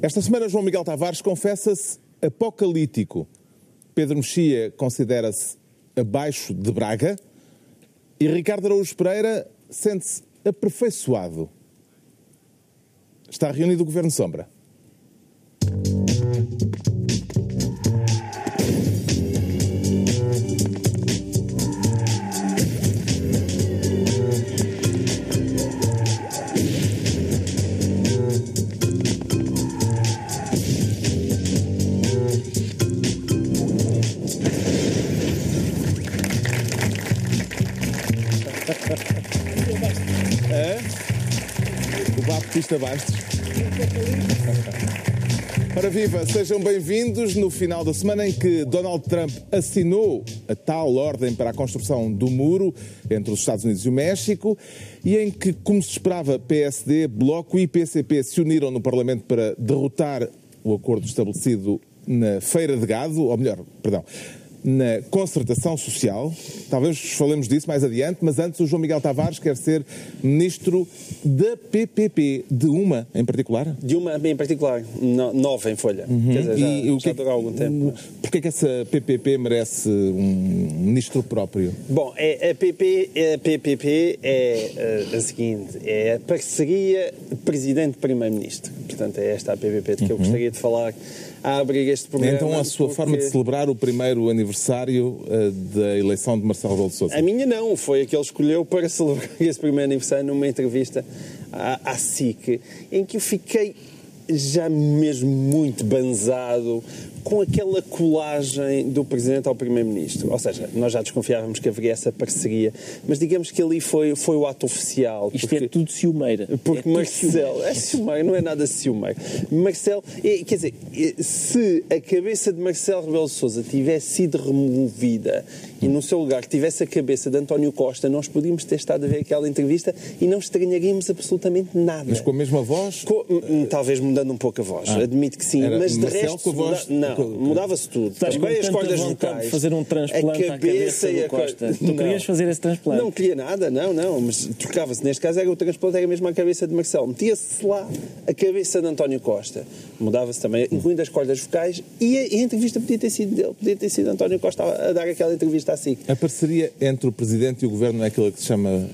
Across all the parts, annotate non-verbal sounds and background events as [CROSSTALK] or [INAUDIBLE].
Esta semana, João Miguel Tavares confessa-se apocalíptico. Pedro Mexia considera-se abaixo de Braga e Ricardo Araújo Pereira sente-se aperfeiçoado. Está reunido o Governo Sombra. O Baptista Bastos. Ora viva, sejam bem-vindos no final da semana em que Donald Trump assinou a tal ordem para a construção do muro entre os Estados Unidos e o México e em que, como se esperava, PSD, Bloco e PCP se uniram no Parlamento para derrotar o acordo estabelecido na Feira de Gado, ou melhor, perdão, na concertação social. Talvez falemos disso mais adiante, mas antes o João Miguel Tavares quer ser ministro da PPP, de uma em particular. De uma em particular, no, nova em folha. Quer dizer, já, E o já que é durou algum tempo. Porquê é que essa PPP merece um ministro próprio? Bom, é, a, PP, a PPP é eh, a seguinte, é a parceria Presidente-Primeiro-Ministro. Portanto, é esta a PPP de que eu gostaria de falar a abrir este programa. então a sua porque- forma de celebrar o primeiro aniversário eh, da eleição de Marcelo Rebelo de Sousa. A minha não, foi a que ele escolheu para [LAUGHS] celebrar esse primeiro aniversário numa entrevista à, à SIC, em que eu fiquei já mesmo muito banzado com aquela colagem do Presidente ao Primeiro-Ministro. Ou seja, nós já desconfiávamos que haveria essa parceria, mas digamos que ali foi, foi o ato oficial. Isto porque- é tudo ciumeira. porque é Marcelo, é ciumeiro, não é nada ciumeiro. Marcelo, é, quer dizer, é, se a cabeça de Marcelo Rebelo de Sousa tivesse sido removida e no seu lugar tivesse a cabeça de António Costa, nós podíamos ter estado a ver aquela entrevista e não estranharíamos absolutamente nada. Mas com a mesma voz? Co- hum, Talvez mudando um pouco a voz, admito que sim, Era mas de Marcelo resto com a voz- muda- não, mudava-se tudo. Estás Também as cordas vocais. fazer um transplante a à cabeça e a co- Costa. [LAUGHS] Tu Não. querias fazer esse transplante? Não queria nada, não, não, mas trocava-se. Neste caso era o transplante, era mesmo a cabeça de Marcelo. Metia-se lá a cabeça de António Costa. Mudava-se também, incluindo as cordas vocais, e a, e a entrevista podia ter sido dele, podia ter sido António Costa a, a dar aquela entrevista assim. A parceria entre o Presidente e o Governo é aquilo que se chama, eh,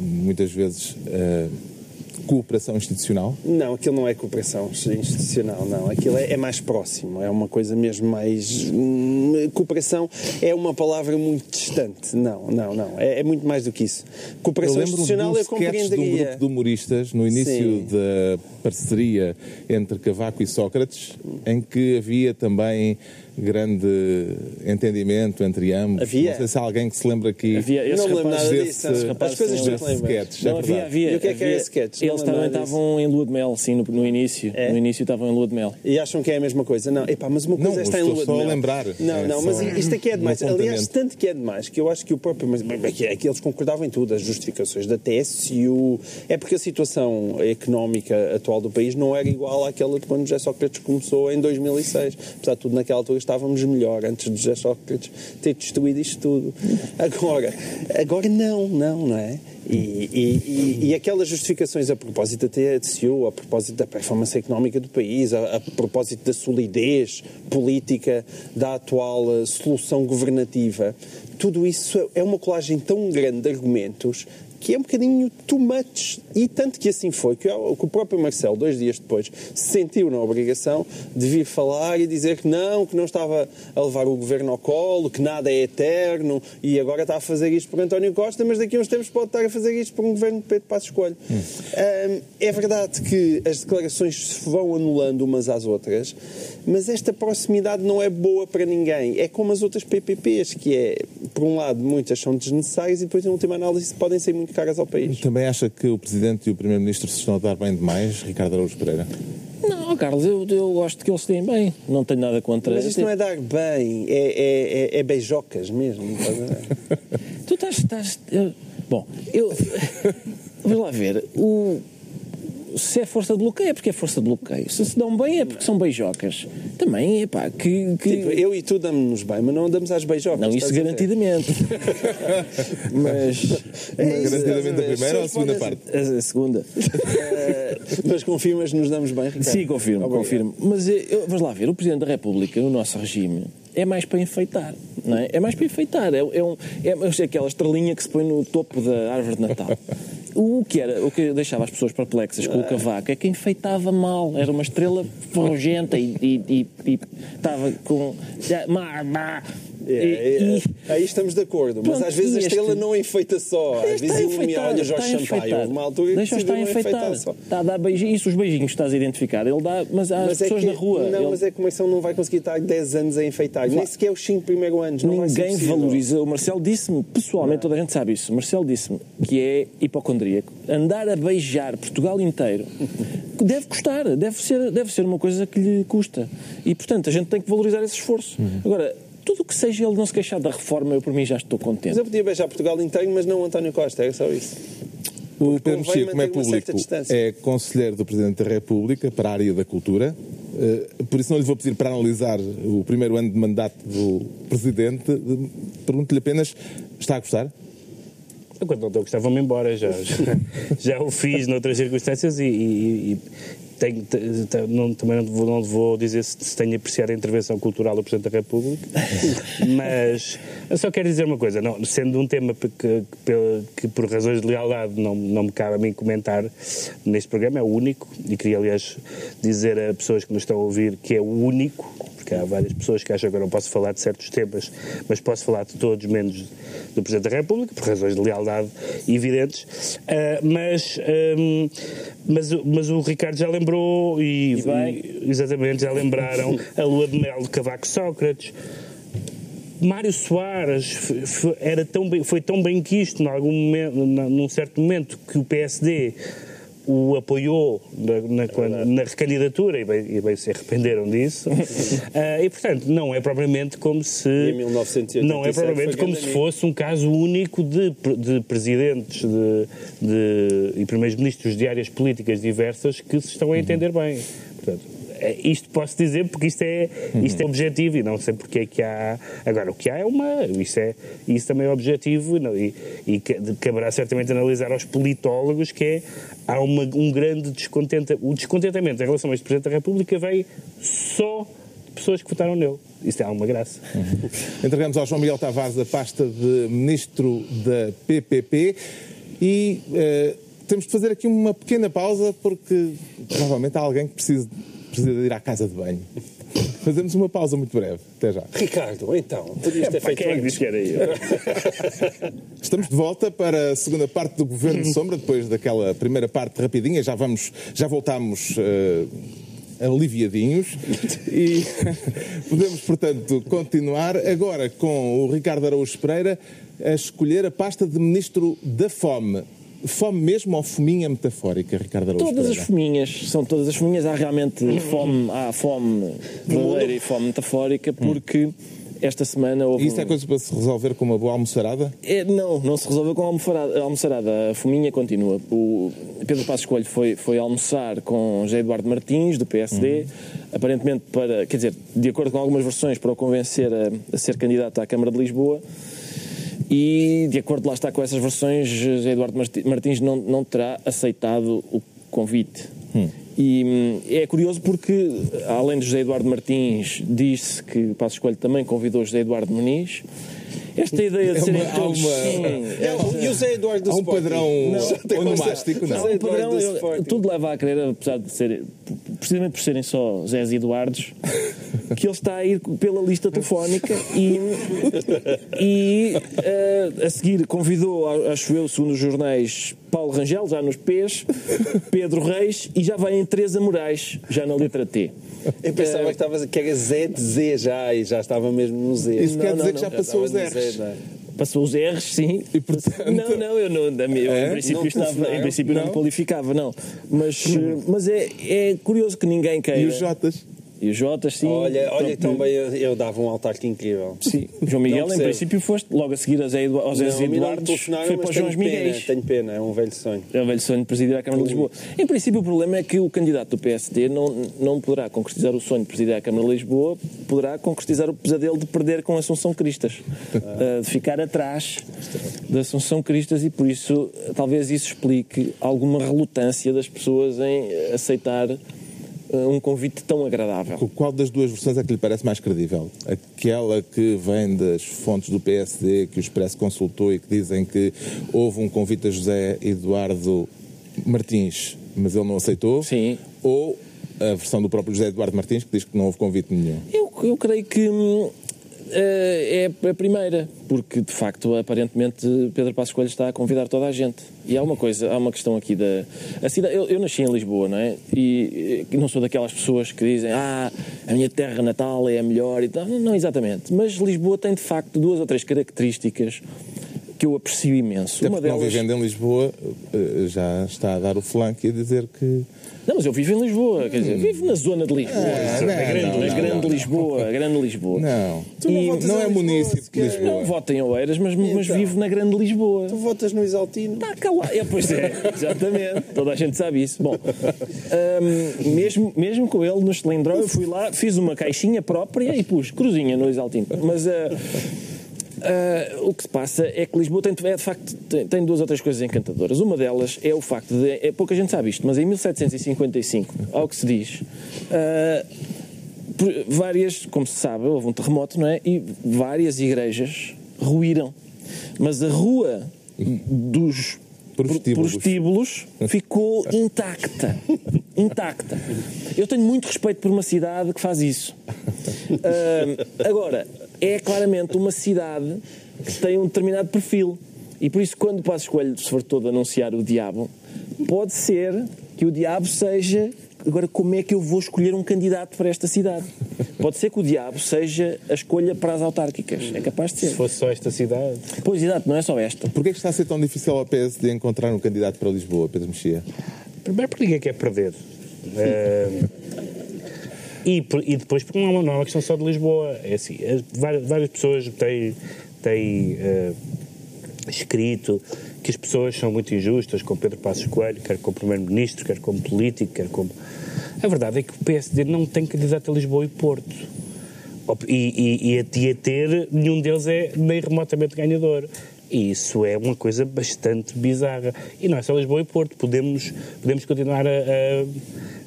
muitas vezes, eh, cooperação institucional? Não, aquilo não é cooperação institucional, não. Aquilo é, é mais próximo, é uma coisa mesmo mais. hum, Cooperação é uma palavra muito distante. Não, não, não. É, é muito mais do que isso. Eu Cooperação lembro institucional um eu um compreenderia. grupo de humoristas no início Sim. da parceria entre Cavaco e Sócrates, em que havia também grande entendimento entre ambos. Havia? Não sei se há alguém que se lembra aqui Havia esse Não me lembro nada disso. As coisas que desse lembras. sketch. é Não, havia, verdade. havia. E o que é que é havia- esse sketch? Não Eles também estavam em lua de mel, sim, no, no início. É? No início estavam em lua de mel. E acham que é a mesma coisa? Não, epá, mas uma coisa Não, é estar em lua de só a mel. lembrar. Não, É não, mas isto aqui é demais. um Aliás, tanto que é demais, que eu acho que o próprio. Mas mas é que é que eles concordavam em tudo, as justificações da TSU. É porque a situação económica atual do país não era igual àquela de quando José Sócrates começou em 2006. Apesar de tudo, naquela altura estávamos melhor, antes de José Sócrates ter destruído isto tudo. Agora, agora não, não, não é? E, e- e- e aquelas justificações a propósito da TSU, a propósito da performance económica do país, a, a propósito da solidez política da atual eh, solução governativa, tudo isso é uma colagem tão grande de argumentos que é um bocadinho too much. E tanto que assim foi, que o próprio Marcelo, dois dias depois, se sentiu na obrigação de vir falar e dizer que não, que não estava a levar o governo ao colo, que nada é eterno e agora está a fazer isto por António Costa, mas daqui a uns tempos pode estar a fazer isto por um governo de Pedro Passos Coelho. Hum, é verdade que as declarações se vão anulando umas às outras, mas esta proximidade não é boa para ninguém. É como as outras PPPs, que é, por um lado, muitas são desnecessárias e depois, em última análise, podem ser muito caras ao país. Também acha que o Presidente e o Primeiro-Ministro se estão a dar bem demais, Ricardo Araújo Pereira? Não, Carlos, eu, eu gosto que eles se deem bem. Não tenho nada contra. Mas isto não é dar bem, é, é, é, é beijocas mesmo. estás a ver? [LAUGHS] Tu estás. estás eu- bom, eu. [LAUGHS] Vamos lá ver. O, se é força de bloqueio, é porque é força de bloqueio. Se se dão bem, é porque são beijocas. Também, é pá, que. que... Tipo, eu e tu damos-nos bem, mas não andamos às beijocas. Não, isso garantidamente. [LAUGHS] mas. É isso, Garantidamente a primeira ou a segunda parte? A, a segunda. Eh, mas confirmas que nos damos bem, Ricardo? Sim, confirmo, Obrigado. confirmo. Mas eh, eu, vamos lá ver, o Presidente da República, no nosso regime, é mais para enfeitar, não é? É mais para enfeitar. É, é, um, é, é aquela estrelinha que se põe no topo da árvore de Natal. O que, era, o que deixava as pessoas perplexas com o cavaco é que enfeitava mal. Era uma estrela e, e estava com. Má. É, E- é, e- aí estamos de acordo, mas Pronto, às vezes a este- estrela não enfeita só. Às vezes ilumina, olha Jorge Sampaio. Houve uma altura que Deixa-o decidiu não enfeitar enfeitar. só. Está a dar beijinhos. Isso, os beijinhos que estás a identificar, ele dá, mas às Mas é pessoas que, na rua. Não, ele- mas é que é ele não vai conseguir estar 10 anos a enfeitar? Nem sequer os 5 primeiros anos. Não Ninguém valoriza. O Marcelo disse-me, pessoalmente, toda a gente sabe isso. O Marcelo disse-me que é hipocondríaco. Andar a beijar Portugal inteiro [LAUGHS] deve custar, deve ser, deve ser uma coisa que lhe custa. E, portanto, a gente tem que valorizar esse esforço. Uhum. Agora, tudo o que seja ele não se queixar da reforma, eu por mim já estou Mas contente. eu podia beijar Portugal inteiro, mas não o António Costa, é só isso. O Pedro Mexia, como é público, é conselheiro do Presidente da República para a área da cultura. Eh, Por isso não lhe vou pedir para analisar o primeiro ano de mandato do Presidente. Pergunto-lhe apenas, está a gostar? Quando não estou a gostar, vou-me embora. Já, já, já o fiz noutras circunstâncias e, e- e tenho, te- te- não- também não vou, não vou dizer se, se tenho apreciado a intervenção cultural do Presidente da República, [LAUGHS] mas só quero dizer uma coisa: não, sendo um tema que, que, que por razões de lealdade não, não me cabe a mim comentar neste programa, é o único, e queria, aliás, dizer a pessoas que nos estão a ouvir que é o único, porque há várias pessoas que acham que eu não posso falar de certos temas, mas posso falar de todos, menos do Presidente da República, por razões de lealdade evidentes. Ah, mas, ahm, mas, o- mas o Ricardo já lembrou, e, E e- exatamente, já lembraram a lua de mel de Cavaco Sócrates. Mário Soares era tão bem, foi tão bem quisto em algum momento, na- num certo momento que o PSD o apoiou na, na- quando- na recandidatura e bem, e bem se arrependeram disso. Ah, [LAUGHS] e, portanto, não é propriamente como se... em 1987 não é propriamente como se fosse um caso único de, de presidentes de, de- e primeiros ministros de áreas políticas diversas que se estão a entender bem. Portanto, é, isto posso dizer porque isto é, isto é objetivo e não sei porque é que há. Agora, o que há é uma. Isso, é, isso também é objetivo e, não- e, e ca- caberá certamente analisar aos politólogos que é. Há uma, um grande descontentamento. O descontentamento em relação a este Presidente da República veio só de pessoas que votaram nele. Isso é alguma graça. Entregamos ao João Miguel Tavares a pasta de Ministro da PPP e eh, temos de fazer aqui uma pequena pausa porque provavelmente há alguém que precisa, precisa de ir à casa de banho. Fazemos uma pausa muito breve. Até já. Ricardo, então, podias ter feito Quem é que disse que era eu? [LAUGHS] Estamos de volta para a segunda parte do Governo de Sombra, depois daquela primeira parte rapidinha. Já, vamos, já voltámos eh, aliviadinhos e [LAUGHS] podemos, portanto, continuar agora com o Ricardo Araújo Pereira a escolher a pasta de Ministro da Fome. Fome mesmo ou fominha metafórica, Ricardo Araújo Todas as Pereira? fominhas, são todas as fominhas. Há realmente fome, há fome verdadeira e fome metafórica, porque esta semana houve. E isso é coisa para se resolver com uma boa almoçarada? É, não, não se resolveu com a almoçarada. A, almoçarada. a fominha continua. O Pedro Passos Coelho foi, foi almoçar com José Eduardo Martins, do PSD, aparentemente para, quer dizer, de acordo com algumas versões, para o convencer a, a ser candidato à Câmara de Lisboa. E, de acordo lá está com essas versões, José Eduardo Marti- Martins não, não terá aceitado o convite. E hum, é curioso porque, além de José Eduardo Martins, disse que Passos Coelho também convidou José Eduardo Muniz. Esta ideia de É serem há todos. uma- Sim, Não, e o Zé Eduardo do Há um Sporting? padrão tem onomástico, não? Há um padrão, eu- tudo leva a crer, apesar de ser, precisamente por serem só Zés e Eduardos, que ele está a ir pela lista telefónica e, e eh, a seguir convidou, acho eu, segundo os jornais, Paulo Rangel, já nos P's, Pedro Reis e já vai em Teresa Moraes, já na letra T. Eu pensava que, estavas, que era Zé de Z já e já estava mesmo no Z. Isso quer não, dizer não, que já não, passou os R's. Z, é? Passou os R's, sim. E, portanto- Não, não, eu, não, eu É? em princípio, Não estava, em princípio não. Não? me qualificava, não. Mas, eh, mas é, é curioso que ninguém queira. E os Jotas? E o Jotas, sim. Olha, olha que Pronto, também eu, eu dava um autarca incrível. Sim, João Miguel, em princípio, foste logo a seguir aos Zé Não, a mim não me Eduardos, telefonaram, foi para mas os Joões tenho pena, Miguéis. Tenho pena, é um velho sonho. É o velho sonho de presidir a Câmara de Lisboa. Em princípio, o problema é que o candidato do PSD não, não poderá concretizar o sonho de presidir a Câmara de Lisboa, poderá concretizar o pesadelo de perder com Assunção Cristas, Uh, de ficar atrás da Assunção Cristas e, por isso, talvez isso explique alguma relutância das pessoas em aceitar um convite tão agradável. Qual das duas versões é que lhe parece mais credível? Aquela que vem das fontes do PSD, que o Expresso consultou e que dizem que houve um convite a José Eduardo Martins, mas ele não aceitou? Sim. Ou a versão do próprio José Eduardo Martins, que diz que não houve convite nenhum? Eu, eu creio que hum, eh, é a primeira, porque de facto, aparentemente, Pedro Passos Coelho está a convidar toda a gente. E há uma coisa, há uma questão aqui da. A cidade, eu, eu nasci em Lisboa, não é? E eh, não sou daquelas pessoas que dizem, ah, a minha terra natal é a melhor e tal. Não, exatamente. Mas Lisboa tem de facto duas ou três características que eu aprecio imenso. Até uma porque não delas. vivendo em Lisboa, eh, já está a dar o flanco e a dizer que. Não, mas eu vivo em Lisboa, quer dizer, vivo na zona de Lisboa. Ah, não, na grande, não, não, grande não, Lisboa, a grande Lisboa. Não. Tu não E Não é Lisboa, município de. Lisboa. Não voto em Oeiras, mas, mas então? vivo na grande Lisboa. Tu votas no Exaltino? Está calado. É, pois é, [LAUGHS] exatamente. Toda a gente sabe isso. Bom, hum, mesmo, mesmo com ele no cilindro, eu fui lá, fiz uma caixinha própria e pus cruzinha no Exaltino. Mas ah, ah, o que se passa é que Lisboa tem, é, de facto tem, tem duas ou três coisas encantadoras. Uma delas é o facto de. É, pouca gente sabe isto, mas em 1755, ao que se diz. por- várias, como se sabe, houve um terremoto, não é? E várias igrejas ruíram. Mas a rua dos Prostíbulos. [LAUGHS] ficou intacta. Intacta. Eu tenho muito respeito por uma cidade que faz isso. Ah, agora, é claramente uma cidade que tem um determinado perfil. E por isso, quando o Passos Coelho se for todo anunciar o diabo, pode ser que o diabo seja. Agora, como é que eu vou escolher um candidato para esta cidade? Pode ser que o diabo seja a escolha para as autárquicas. É capaz de Se ser. fosse só esta cidade. Pois, exato, não é só esta. Porquê é que está a ser tão difícil ao PSD encontrar um candidato para Lisboa, Pedro Mexia? Primeiro porque ninguém quer perder. Eh, [LAUGHS] e, e depois porque não é, uma, não é uma questão só de Lisboa. É assim, as- várias, várias pessoas têm, têm eh, escrito que as pessoas são muito injustas com Pedro Passos Coelho, quer como Primeiro-Ministro, quer como político, quer como... A verdade é que o PSD não tem candidato a Lisboa e Porto. E, e, a, e a ter, nenhum deles é nem remotamente ganhador. E isso é uma coisa bastante bizarra. E não é só Lisboa e Porto, podemos, podemos continuar a, a,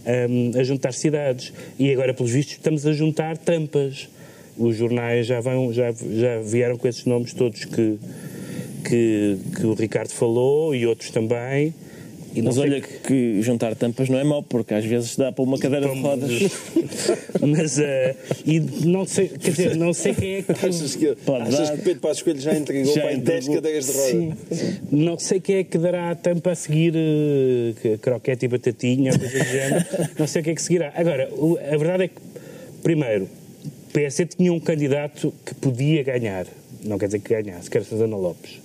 a- a juntar cidades. E agora, pelos vistos, estamos a juntar tampas. Os jornais já, vão, já, já vieram com esses nomes todos que, que, que o Ricardo falou e outros também. E Mas olha que juntar tampas não é mau, porque às vezes dá para uma cadeira de rodas. [LAUGHS] Mas, eh, e não sei, quer dizer, não sei quem é que. [LAUGHS] Achas que, Pode achas dar. que Pedro Passos Coelho já entregou Já para aí 10 entregou. cadeiras de roda? Sim. Não sei quem é que dará a tampa a seguir que- croquete e batatinha, ou coisa do género. Não sei o que é que seguirá. Agora, o- a verdade é que, primeiro, o PSD tinha um candidato que podia ganhar. Não quer dizer que ganhasse, que era Santana Lopes.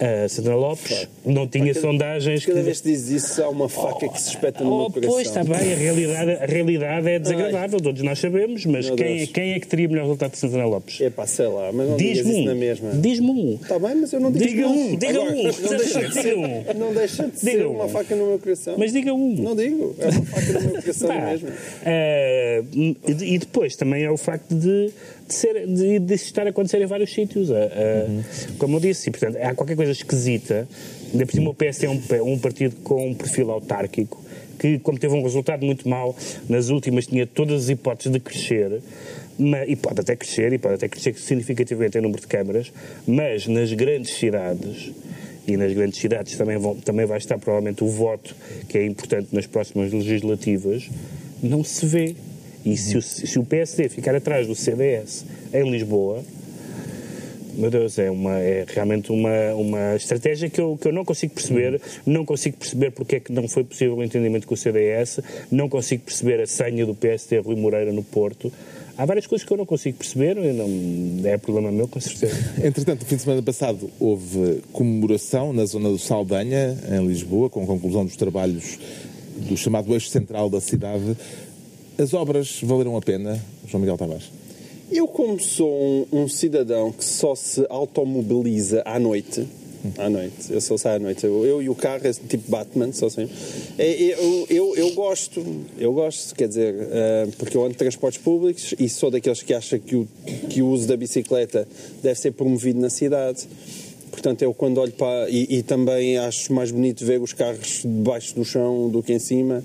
A Santana Lopes não tinha Cada- sondagens que... Cada vez que dizes isso, há uma faca que se espeta no Oh, meu coração. pois, está bem, a realidade, a realidade é desagradável, todos nós sabemos, mas quem, Deus. quem é que teria melhor resultado de Santana Lopes? É pá, sei lá, mas não Diz-me isso na um. mesma. Diz-me um. Está bem, mas eu não digo Diga um, diga Agora, um. [LAUGHS] Não deixa de Diga ser, um. não deixa de Diga ser um. uma faca no meu coração. Mas diga um. Não digo, é uma faca no meu coração mesmo. e e depois também é o facto de, de, ser, de, de estar a acontecer em vários sítios. eh, Como eu disse, e, portanto, há qualquer coisa esquisita. Ainda por cima o PS é um, um partido com um perfil autárquico que, como teve um resultado muito mau, nas últimas tinha todas as hipóteses de crescer. ma- e pode até crescer, e pode até crescer significativamente em número de câmaras, mas nas grandes cidades e nas grandes cidades também, vão, também vai estar provavelmente o voto, que é importante nas próximas legislativas, não se vê. E se o, se o PSD ficar atrás do CDS em Lisboa, meu Deus, é, uma, é realmente uma, uma estratégia que eu, que eu não consigo perceber. Não consigo perceber porque é que não foi possível o entendimento com o CDS. Não consigo perceber a senha do PSD Rui Moreira no Porto. Há várias coisas que eu não consigo perceber. Não, é problema meu, com certeza. [LAUGHS] Entretanto, no fim de semana passado houve comemoração na zona do Saldanha, em Lisboa, com a conclusão dos trabalhos do chamado eixo central da cidade. As obras valeram a pena, João Miguel Tavares? Eu, como sou um, um cidadão que só se automobiliza à noite, à noite, eu só saio à noite, eu, eu e o carro, é tipo Batman, só assim. Eu, eu, eu gosto, eu gosto, quer dizer, uh, porque eu ando de transportes públicos e sou daqueles que acham que o, que o uso da bicicleta deve ser promovido na cidade. Portanto, eu quando olho para. E, e, também acho mais bonito ver os carros debaixo do chão do que em cima.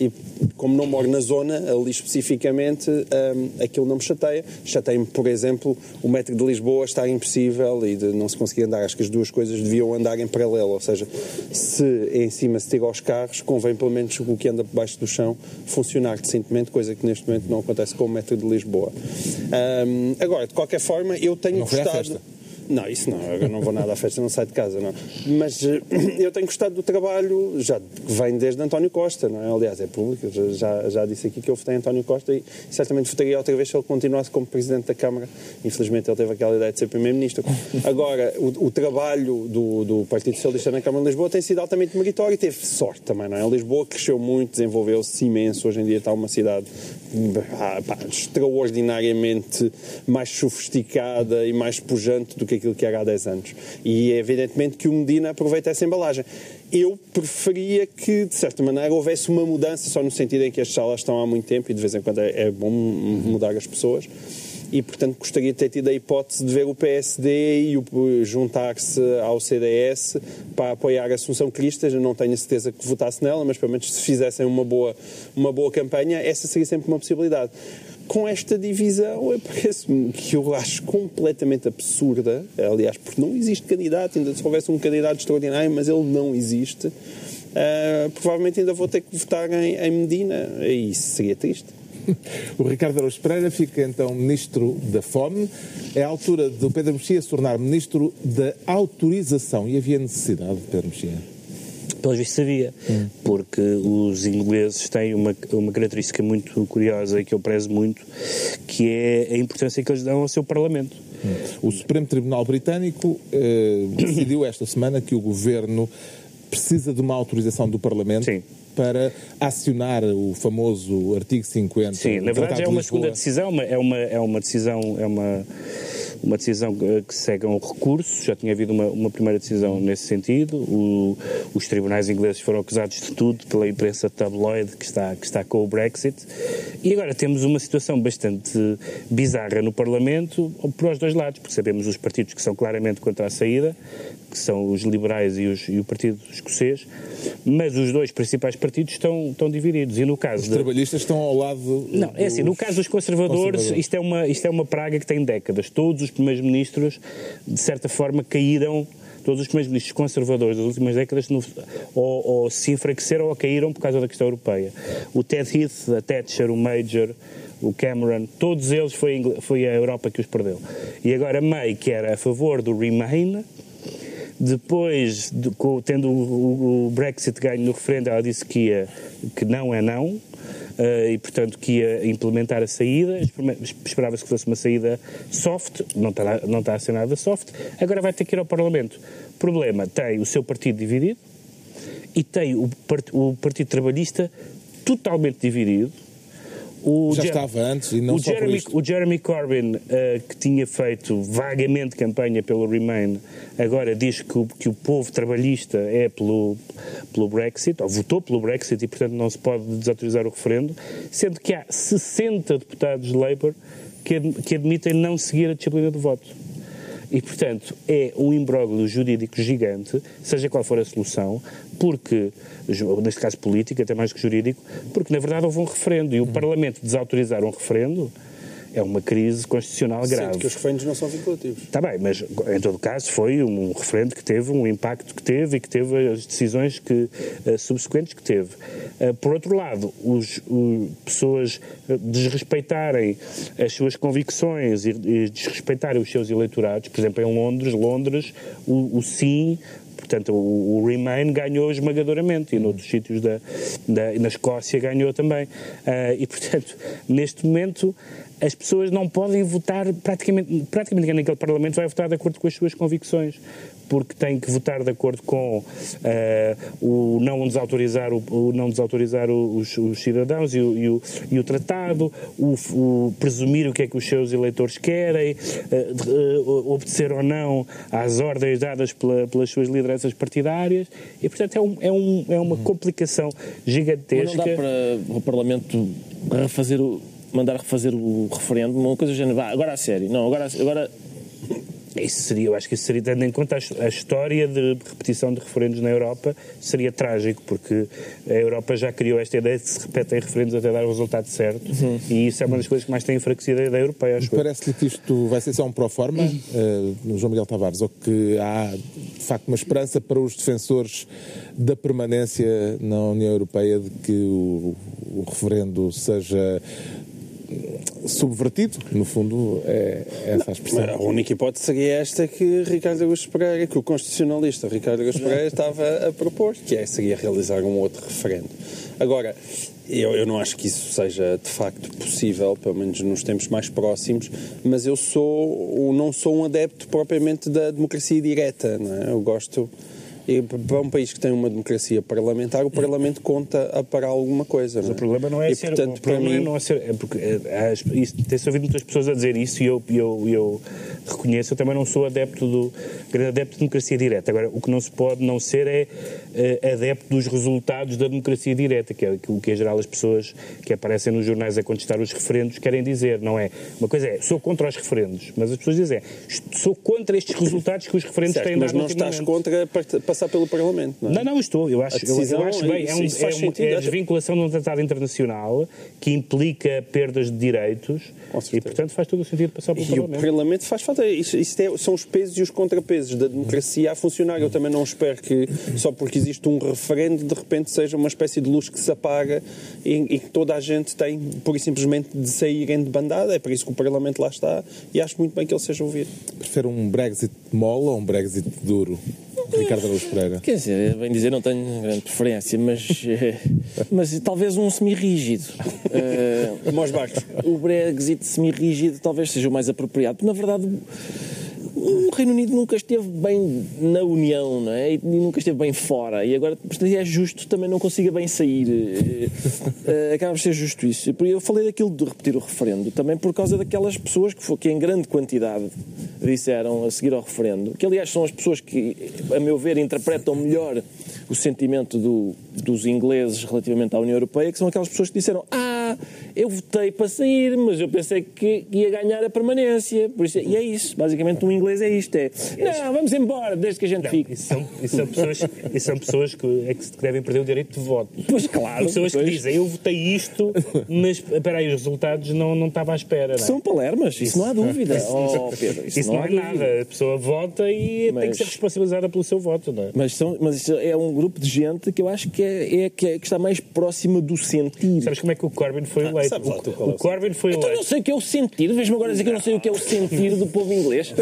E como não moro na zona, ali especificamente, um, aquilo não me chateia. Chateia-me, por exemplo, o metro de Lisboa estar impossível e de não se conseguir andar. Acho que as duas coisas deviam andar em paralelo. Ou seja, se em cima se tira os carros, convém pelo menos o que anda debaixo do chão funcionar decentemente, coisa que neste momento não acontece com o metro de Lisboa. Um, agora, de qualquer forma, eu tenho não gostado. Não, isso não, eu não vou nada à festa, não saio de casa, não. Mas eh, eu tenho gostado do trabalho, já vem desde António Costa, não é? Aliás, é público, já, já disse aqui que eu votei António Costa e certamente votaria outra vez se ele continuasse como Presidente da Câmara. Infelizmente ele teve aquela ideia de ser Primeiro-Ministro. Agora, o, o trabalho do, do, Partido Socialista na Câmara de Lisboa tem sido altamente meritório e teve sorte também, não é? Lisboa cresceu muito, desenvolveu-se imenso, hoje em dia está uma cidade ah, pá, extraordinariamente mais sofisticada e mais pujante do que aquilo que era há 10 anos. E é evidentemente que o Medina aproveita essa embalagem. Eu preferia que, de certa maneira, houvesse uma mudança, só no sentido em que as salas estão há muito tempo e de vez em quando é, é bom mudar as pessoas e, portanto, gostaria de ter tido a hipótese de ver o PSD e juntar-se ao CDS para apoiar a Assunção Cristas. Eu não tenho a certeza que votasse nela, mas pelo menos se fizessem uma boa, uma boa campanha, essa seria sempre uma possibilidade com esta divisão, parece-me que eu acho completamente absurda. Aliás, porque não existe candidato, ainda se houvesse um candidato extraordinário, mas ele não existe. Uh, provavelmente ainda vou ter que votar em, em Medina, e isso seria triste. [LAUGHS] O Ricardo Araújo Pereira fica então Ministro da Fome. É a altura do Pedro Mexia se tornar Ministro da Autorização. E havia necessidade, Pedro Mexia? Pelos vistos havia, hum. porque os ingleses têm uma, uma característica muito curiosa e que eu prezo muito, que é a importância que eles dão ao seu Parlamento. Hum. O Supremo Tribunal Britânico eh, [COUGHS] decidiu esta semana que o governo precisa de uma autorização do Parlamento Sim para acionar o famoso artigo 50. Sim, na verdade é uma segunda decisão, é uma, é uma decisão, é uma uma decisão que segue um recurso, já tinha havido uma, uma primeira decisão nesse sentido, o, os tribunais ingleses foram acusados de tudo pela imprensa tabloide que está, que está com o Brexit, e agora temos uma situação bastante bizarra no Parlamento, por os dois lados, porque sabemos os partidos que são claramente contra a saída, que são os liberais e, os, e o Partido Escocês, mas os dois principais partidos estão, estão divididos. E no caso os de... trabalhistas estão ao lado. Não, é assim, no caso dos conservadores, conservadores. Isto, é uma, isto é uma praga que tem décadas. Todos os primeiros ministros, de certa forma, caíram todos os primeiros ministros conservadores das últimas décadas no, ou, ou, se enfraqueceram ou caíram por causa da questão europeia. O Ted Heath, a Thatcher, o Major, o Cameron, todos eles foi, foi a Europa que os perdeu. E agora May, que era a favor do Remain, depois, de, tendo o, o, Brexit ganho no referendo, ela disse que, ia, que não é não. Uh, e, portanto, que ia implementar a saída. Esperava-se que fosse uma saída soft, não está, não está a ser nada soft. Agora vai ter que ir ao Parlamento. Problema: tem o seu partido dividido e tem o, o Partido Trabalhista totalmente dividido o Já Jer estava antes e não o só Jeremy, O Jeremy Corbyn, uh, que tinha feito vagamente campanha pelo Remain, agora diz que o, que o povo trabalhista é pelo, pelo Brexit, ou votou pelo Brexit e, portanto, não se pode desautorizar o referendo, sendo que há 60 deputados de Labour que, ad, que admitem não seguir a disciplina do voto. E, portanto, é um imbróglio jurídico gigante, seja qual for a solução, porque, neste caso político, até mais que jurídico, porque, na verdade, houve um referendo e o Parlamento desautorizar um referendo é uma crise constitucional grave. Sendo que os referendos não são vinculativos. Está bem, mas em todo caso foi um referendo que teve um impacto que teve e que teve as decisões que, uh, subsequentes que teve. Uh, por outro lado, os, os, pessoas eh, desrespeitarem as suas convicções e, e desrespeitarem os seus eleitorados, por exemplo, em Londres, Londres, o, o sim Portanto, o, o Remain ganhou esmagadoramente e noutros sítios da, da, na Escócia ganhou também. Uh, e, portanto, neste momento, as pessoas não podem votar, praticamente, praticamente naquele Parlamento vai votar de acordo com as suas convicções porque tem que votar de acordo com uh, o não desautorizar, o, o não desautorizar os, os cidadãos e o, e o, e o tratado, o, presumir o que é que os seus eleitores querem, uh, obedecer ou não às ordens dadas pela, pelas suas lideranças partidárias, e portanto é, um, é, um, é uma complicação gigantesca. Mas não dá para o Parlamento refazer o, mandar refazer o referendo, uma coisa do género, agora a sério, não, agora, agora isso seria, eu acho que isso seria, tendo em conta a, a, história de repetição de referendos na Europa, seria trágico, porque a Europa já criou esta ideia de se repetem referendos até dar o resultado certo, uhum. e isso é uma das coisas que mais tem enfraquecido a ideia europeia. Parece-lhe que isto vai ser só um pró-forma, uhum. uh, João Miguel Tavares, ou que há, de facto, uma esperança para os defensores da permanência na União Europeia de que o, o referendo seja subvertido, no fundo, é essa a expressão. A única hipótese seria esta que Ricardo Augusto Pereira, que o constitucionalista Ricardo Augusto Pereira estava a propor, que é, seria realizar um outro referendo. Agora, eu, eu, não acho que isso seja de facto possível, pelo menos nos tempos mais próximos, mas eu sou, não sou um adepto propriamente da democracia direta, não é? Eu gosto e para um país que tem uma democracia parlamentar, o Parlamento conta para alguma coisa. Mas não é? o problema não é e, ser. Portanto, o problema mim... não é ser. É porque é, tem-se ouvido muitas pessoas a dizer isso e eu, eu, eu reconheço, eu também não sou adepto do adepto de democracia direta. Agora, o que não se pode não ser é, é adepto dos resultados da democracia direta, que é o que, em geral, as pessoas que aparecem nos jornais a contestar os referendos querem dizer, não é? Uma coisa é, sou contra os referendos, mas as pessoas dizem, é, sou contra estes resultados que os referendos certo, têm mas não estás contra passar pelo Parlamento, não é? Não, não estou. Eu acho, eu, eu, acho bem. É, um, é, é a desvinculação de um tratado internacional que implica perdas de direitos e, portanto, faz todo o sentido passar pelo e Parlamento. o Parlamento faz falta. Isso, isso é, são os pesos e os contrapesos da democracia a funcionar. Eu também não espero que, só porque existe um referendo, de repente seja uma espécie de luz que se apaga e, e que toda a gente tem, por e simplesmente, de saírem de bandada. É por isso que o Parlamento lá está e acho muito bem que ele seja ouvido. Prefere um Brexit mole ou um Brexit duro? Ricardo Araújo Pereira? Quer dizer, bem dizer, não tenho grande preferência, mas, eh, mas talvez um semi-rígido. Uh. O Brexit semi-rígido talvez seja o mais apropriado. Porque, na verdade, o Reino Unido nunca esteve bem na União, não é? E nunca esteve bem fora. E agora é justo também não consiga bem sair. Uh, acaba por ser justo isso. Eu falei daquilo de repetir o referendo também por causa daquelas pessoas que, que em grande quantidade disseram a seguir ao referendo, que aliás são as pessoas que, a meu ver, interpretam melhor o sentimento do, dos ingleses relativamente à União Europeia, que são aquelas pessoas que disseram: Ah, eu votei para sair, mas eu pensei que ia ganhar a permanência. Por isso, e é isso. Basicamente, um inglês é isto: é não, vamos embora, desde que a gente não, fique. Isso são, isso são, pessoas, isso são pessoas que, é que devem perder o direito de voto. Pois claro. Pessoas pois. que dizem: Eu votei isto, mas espera aí, os resultados não, não estava à espera. É? São palermas, isso, isso, não há dúvida. Isso, oh, Pedro, isso, isso não, não é nada. A pessoa vota e mas, tem que ser responsabilizada pelo seu voto. Não é? Mas, são, mas isso é um grupo de gente que eu acho que é, é, que, é que, está mais próxima do sentir. Sabes como é que o Corbyn foi ah, eleito? Ah, o, o Corbyn foi então eleito. Então não sei o que é o sentir. Vejo-me agora dizer que eu não sei o que é o sentir do povo inglês.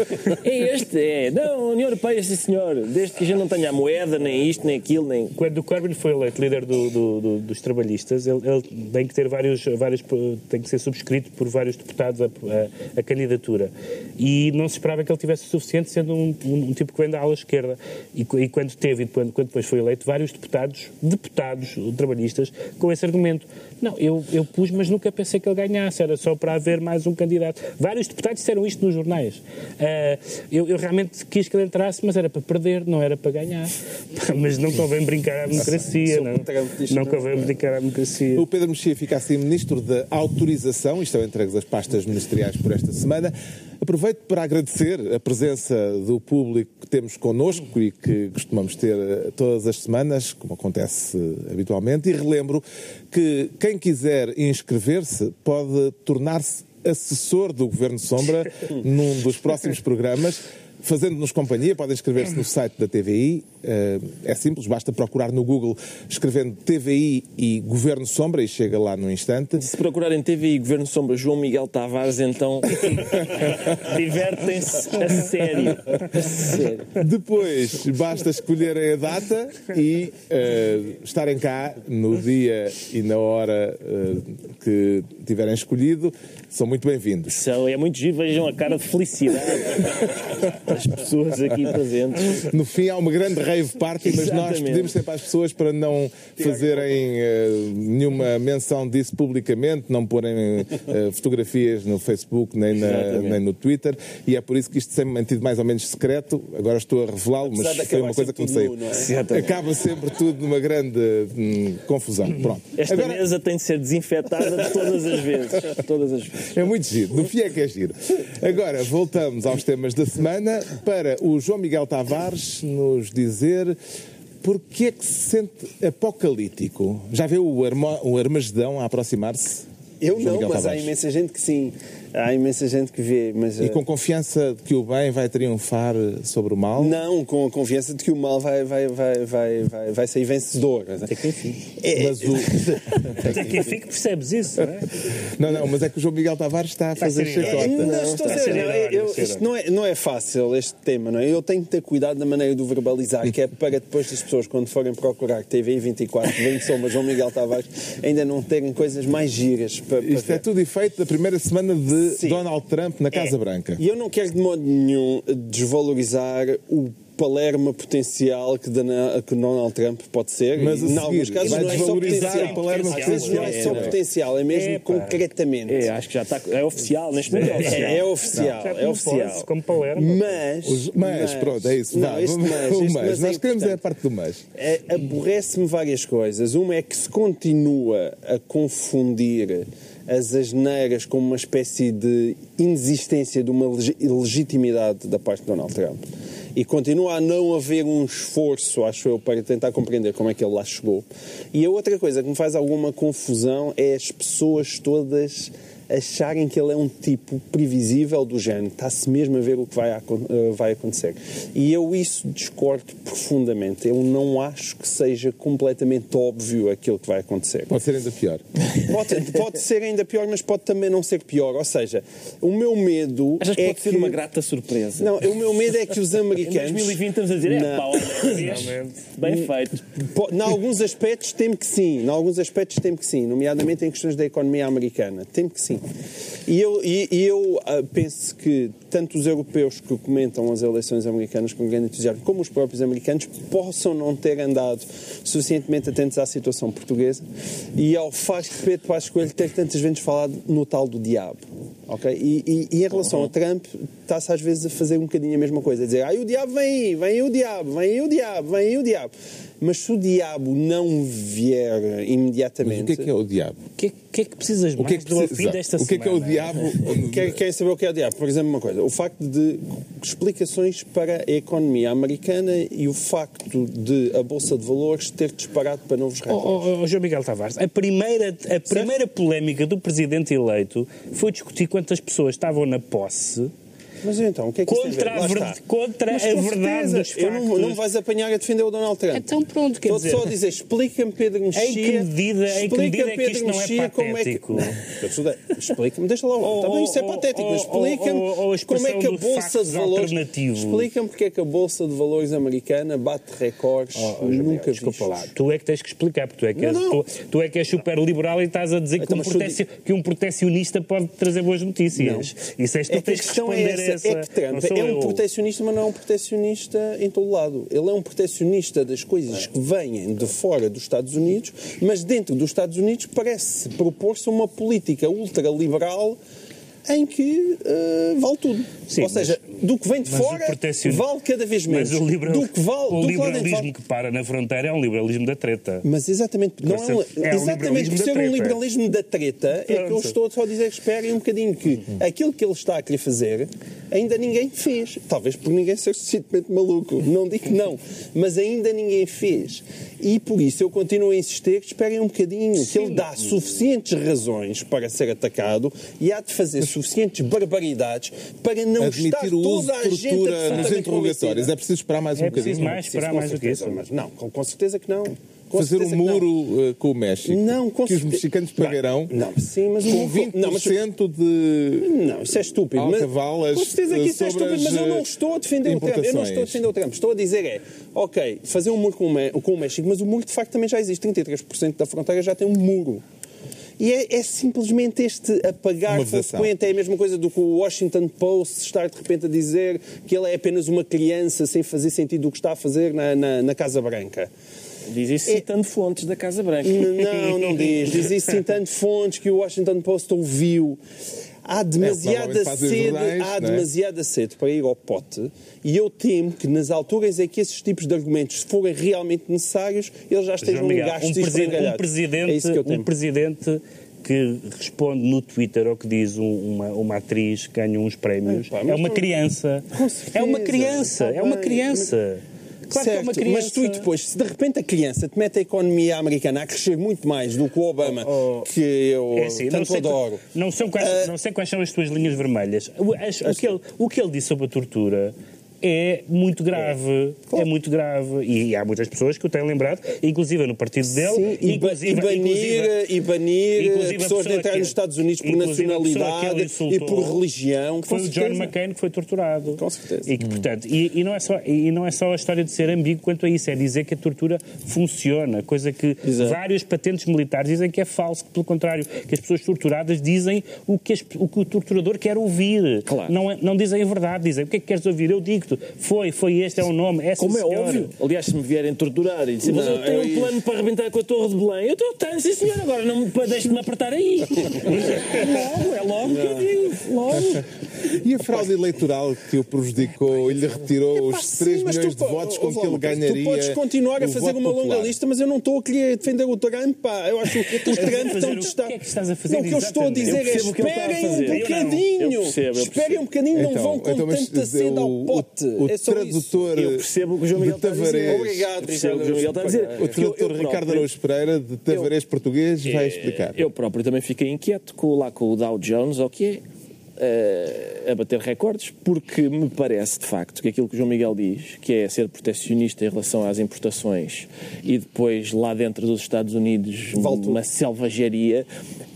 É este, é. Não, União Europeia, sim senhor. Desde que a gente não tenha a moeda, nem isto, nem aquilo, nem. Quando o Corbyn foi eleito líder do, do, do, dos trabalhistas, ele, ele, tem que ter vários, vários. tem que ser subscrito por vários deputados a, a, a candidatura. E não se esperava que ele tivesse o suficiente, sendo um, um, um tipo que vem da ala esquerda. E, e quando teve, e quando, quando depois foi eleito, vários deputados, deputados trabalhistas, com esse argumento. Não, eu, eu pus, mas nunca pensei que ele ganhasse, era só para haver mais um candidato. Vários deputados disseram isto nos jornais. Uh, eu, eu, realmente quis que ele entrasse, mas era para perder, não era para ganhar. [LAUGHS] mas não convém brincar à democracia, não, não convém brincar à democracia. O Pedro Mexia fica assim ministro da autorização, estão entregues as pastas ministeriais por esta semana. Aproveito para agradecer a presença do público que temos connosco e que costumamos ter eh, todas as semanas, como acontece habitualmente, e relembro que quem quiser inscrever-se pode tornar-se assessor do Governo Sombra [LAUGHS] num dos próximos programas. Fazendo-nos companhia, podem inscrever-se no site da TVI. Eh, é simples, basta procurar no Google escrevendo TVI e Governo Sombra e chega lá no instante. Se procurarem TVI e Governo Sombra João Miguel Tavares, então [LAUGHS] divertem-se a sério. a sério. Depois, basta escolherem a data e uh, estarem cá no dia e na hora uh, que tiverem escolhido. São muito bem-vindos. É muito giro, vejam a cara de felicidade. [LAUGHS] as pessoas aqui presentes. No fim há uma grande rave party, mas nós pedimos sempre às pessoas para não fazerem eh, nenhuma menção disso publicamente, não porem eh, fotografias no Facebook nem, na- nem no Twitter, e é por isso que isto sempre mantido mais ou menos secreto. Agora estou a revelá-lo, mas foi uma coisa que tudo nu, é? Acaba sempre tudo numa grande hum, confusão. Pronto. Esta Agora, mesa tem de ser desinfetada de todas as vezes. [LAUGHS] Todas as vezes. É muito giro, no fim é que é giro. Agora, voltamos aos temas da semana para o João Miguel Tavares nos dizer porque é que se sente apocalíptico. Já viu o, o Armagedão a aproximar-se? Eu João não, Miguel mas há Tavares. imensa gente que sim. Há imensa gente que vê, mas... E eh, com confiança de que o bem vai triunfar sobre o mal? Não, com a confiança de que o mal vai, vai, vai, vai, vai, vai sair vencedor. Até que enfim. É, Mas o... [LAUGHS] Até que enfim que percebes isso, não é? Não, não, mas é que o João Miguel Tavares está a fazer chacota. Não, Não, estou a dizer, ser eu- isto não é, não é fácil, este tema, não é? Eu tenho que ter cuidado da maneira de verbalizar, que é para depois as pessoas, quando forem procurar TV 24, vem Sombra, João Miguel Tavares, ainda não terem coisas mais giras para, para Isto ver. é tudo efeito da primeira semana de Sim. Donald Trump na Casa É. Branca. E eu não quero de modo nenhum desvalorizar o palerma potencial que, Dana- que Donald Trump pode ser. Mas em alguns casos vai não é só desvalorizar potencial. o palerma Às vezes não é potencial. só É, potencial, é mesmo É, concretamente. É, acho que já está. É oficial, neste momento é oficial. É, é oficial, é como oficial. pode, como Palermo. Mas, Os- mas, pronto, é isso. Não, este mas, [LAUGHS] este mas. mas Nós queremos é a parte do mas. É, Aborrece-me várias coisas. Uma é que se continua a confundir as asneiras com uma espécie de inexistência de uma legi- legitimidade da parte de Donald Trump. E continua a não haver um esforço, acho eu, para tentar compreender como é que ele lá chegou. E a outra coisa que me faz alguma confusão é as pessoas todas acharem que ele é um tipo previsível do género, está-se mesmo a ver o que vai, eh, vai acontecer. E eu isso discordo profundamente. Eu não acho que seja completamente óbvio aquilo que vai acontecer. Pode ser ainda pior. [LAUGHS] Pode, pode ser ainda pior, mas pode também não ser pior. Ou seja, o meu medo Achas que é pode ser uma grata surpresa? Não, o meu medo é que os [LAUGHS] Em americanos... 2020 estamos a dizer, é vês? bem feito. Em alguns aspectos temo que sim, em alguns aspectos temo que sim, nomeadamente em questões da economia americana, temo que sim. E eu, e, e eu ah, penso que tanto os europeus que comentam as eleições americanas com grande entusiasmo, como os próprios americanos, possam não ter andado suficientemente atentos à situação portuguesa e ao de Pedro Coelho ter tantas vezes falado no tal do diabo. ok? E, e- e em relação a Trump, está-se às vezes a fazer um bocadinho a mesma coisa, a dizer, ai o diabo vem aí, vem aí o diabo, vem aí o diabo, vem aí o diabo. Mas se o diabo não vier Mas imediatamente. o que é que é o diabo? O que, é- o que é que precisas O que é mais que, do precisa- fim desta o que, é, que é o semana? diabo? [LAUGHS] Quer- Querem saber o que é o diabo? Por exemplo, uma coisa: o facto de explicações para a economia americana e o facto de a Bolsa de Valores ter disparado para novos Oh, recordes. oh, oh, João Miguel Tavares, a primeira, a primeira polémica do presidente eleito foi discutir quantas pessoas estavam na posse Mas então, o que é que contra a ver? Contra Mas a verdade dos eu não, não me vais apanhar a defender o Donald Trump. Então pronto, quer Estou dizer... só a dizer, explica-me, Pedro Mexia. Em que medida- em que explica, medida é que Pedro isto não é patético? Eu estudei. Explica-me, deixa lá. Ou- [LAUGHS] bem, isso é ou- patético, mas ou- explica-me como é que a Bolsa de Valores. Explica-me porque é que a Bolsa de Valores americana bate recordes Oh, oh, nunca Desculpa lá, tu é que tens que explicar, porque tu é que, és, Não, não. Tu, tu é que és super liberal e estás a dizer que, Então, um mas tu proteci- que um protecionista pode trazer boas notícias. Isso és tu É que a tens que é responder é que Trump é um eu. protecionista, mas não é um protecionista em todo lado. Ele é um protecionista das coisas que vêm de fora dos Estados Unidos, mas dentro dos Estados Unidos parece propor-se uma política ultraliberal em que eh, vale tudo. Sim, Ou seja, do que vem de mas fora vale cada vez menos. Mas o, liberal, do que vale, o do que liberalismo vale- que para na fronteira é um liberalismo da treta. Mas exatamente, não é, um, é exatamente por ser um treta. liberalismo da treta, é que eu Pronto. estou só a dizer que esperem um bocadinho que aquilo que ele está a querer fazer ainda ninguém fez. Talvez por ninguém ser suficientemente maluco. Não digo que não, mas ainda ninguém fez. E por isso eu continuo a insistir que esperem um bocadinho, que ele dá suficientes razões para ser atacado e há de fazer suficientes barbaridades para não estar Admitir o uso toda a de gente tortura nos interrogatórios. É preciso esperar mais um É preciso bocadinho. mais Preciso, esperar com mais do que isso. mas não, com, com certeza que não. Com Fazer um muro eh, com o México. Não, com que os mexicanos pagarão Não, sim, mas com muro- 20% não, mas- de. Não, isso é estúpido. Mas, com certeza que isso é sobre estúpido, mas eu não estou a defender o Trump. Eu não estou a defender o Trump. Estou a dizer é, ok, fazer um muro com o, Mé- com o México, mas o muro de facto também já existe. 33% da fronteira já tem um muro. E é, é simplesmente este apagar consequente. É a mesma coisa do que o Washington Post estar de repente a dizer que ele é apenas uma criança sem fazer sentido do que está a fazer na, na, na Casa Branca. Diz isso citando fontes da Casa Branca. Não, não diz. Diz isso citando [LAUGHS] fontes que o Washington Post ouviu. Há demasiada fazem sede, jornais, há é? demasiada sede para ir ao pote e eu temo que nas alturas em que esses tipos de argumentos forem realmente necessários, eles já estejam um, e presi- um presidente, É isso que eu um presidente que responde no Twitter ao que diz um- uma, uma atriz que ganha uns prémios Epá, é mas uma não- criança. Com certeza, É uma criança, é uma criança. Claro que é uma Certo, criança. mas tu e depois, se de repente a criança te mete a economia americana a crescer muito mais do que o Obama, Oh, oh. que eu É assim, não tanto sei, adoro. Não, são quais, Ah, não sei quais são as tuas linhas vermelhas. O, as- o que ele, o que ele disse sobre a tortura é muito grave. É, muito grave. E, há muitas pessoas que o têm lembrado, inclusive no partido dele. Sim, e, inclusive- e banir, inclusive- e banir inclusive pessoas de pessoa entrar que- nos Estados Unidos por nacionalidade e por religião. Foi o John. McCain que foi torturado. Com certeza. E, que, portanto, e, e não é só, e não é só a história de ser ambíguo quanto a isso, é dizer que a tortura funciona, coisa que Exato. vários patentes militares dizem que é falso, que pelo contrário, que as pessoas torturadas dizem o que, as- o, que o torturador quer ouvir. Claro. Não, é- não dizem a verdade, dizem o que é que queres ouvir? Eu foi, foi este, é o nome, é sim, Como é senhor. óbvio. Aliás, se me vierem torturar e dizer, mas Não, eu tenho um plano para arrebentar com a Torre de Belém. Eu tenho, tenho, sim senhor, agora não me deixe-me apertar aí. [LAUGHS] logo, é logo que eu digo. Logo. E a fraude eleitoral que o prejudicou e lhe retirou Epá, os sim, 3 mas milhões tu de votos com que ele ganharia. Tu podes continuar a o fazer uma longa popular. lista, mas eu não estou a querer defender o Trump, pá. Eu acho que o Trump tão o- testado. o que é que estás a fazer Não, o que eu estou a dizer é o esperem um bocadinho. Eu percebo, eu Esperem um bocadinho, não Então, vão com então, tanta sede o- ao o- pote. O, é tradutor Eu percebo o que o João Miguel de está a dizer. Tavares, Obrigado, percebo o que o João Miguel está a dizer. O Eu- eu tradutor Ricardo Araújo Pereira, de Tavares português, vai explicar. Eu próprio também fiquei inquieto com, lá com o Dow Jones, ou que é, eh, a bater recordes, porque me parece, de facto, que aquilo que o João Miguel diz, que é ser proteccionista em relação às importações e depois lá dentro dos Estados Unidos Vale tudo. uma selvageria,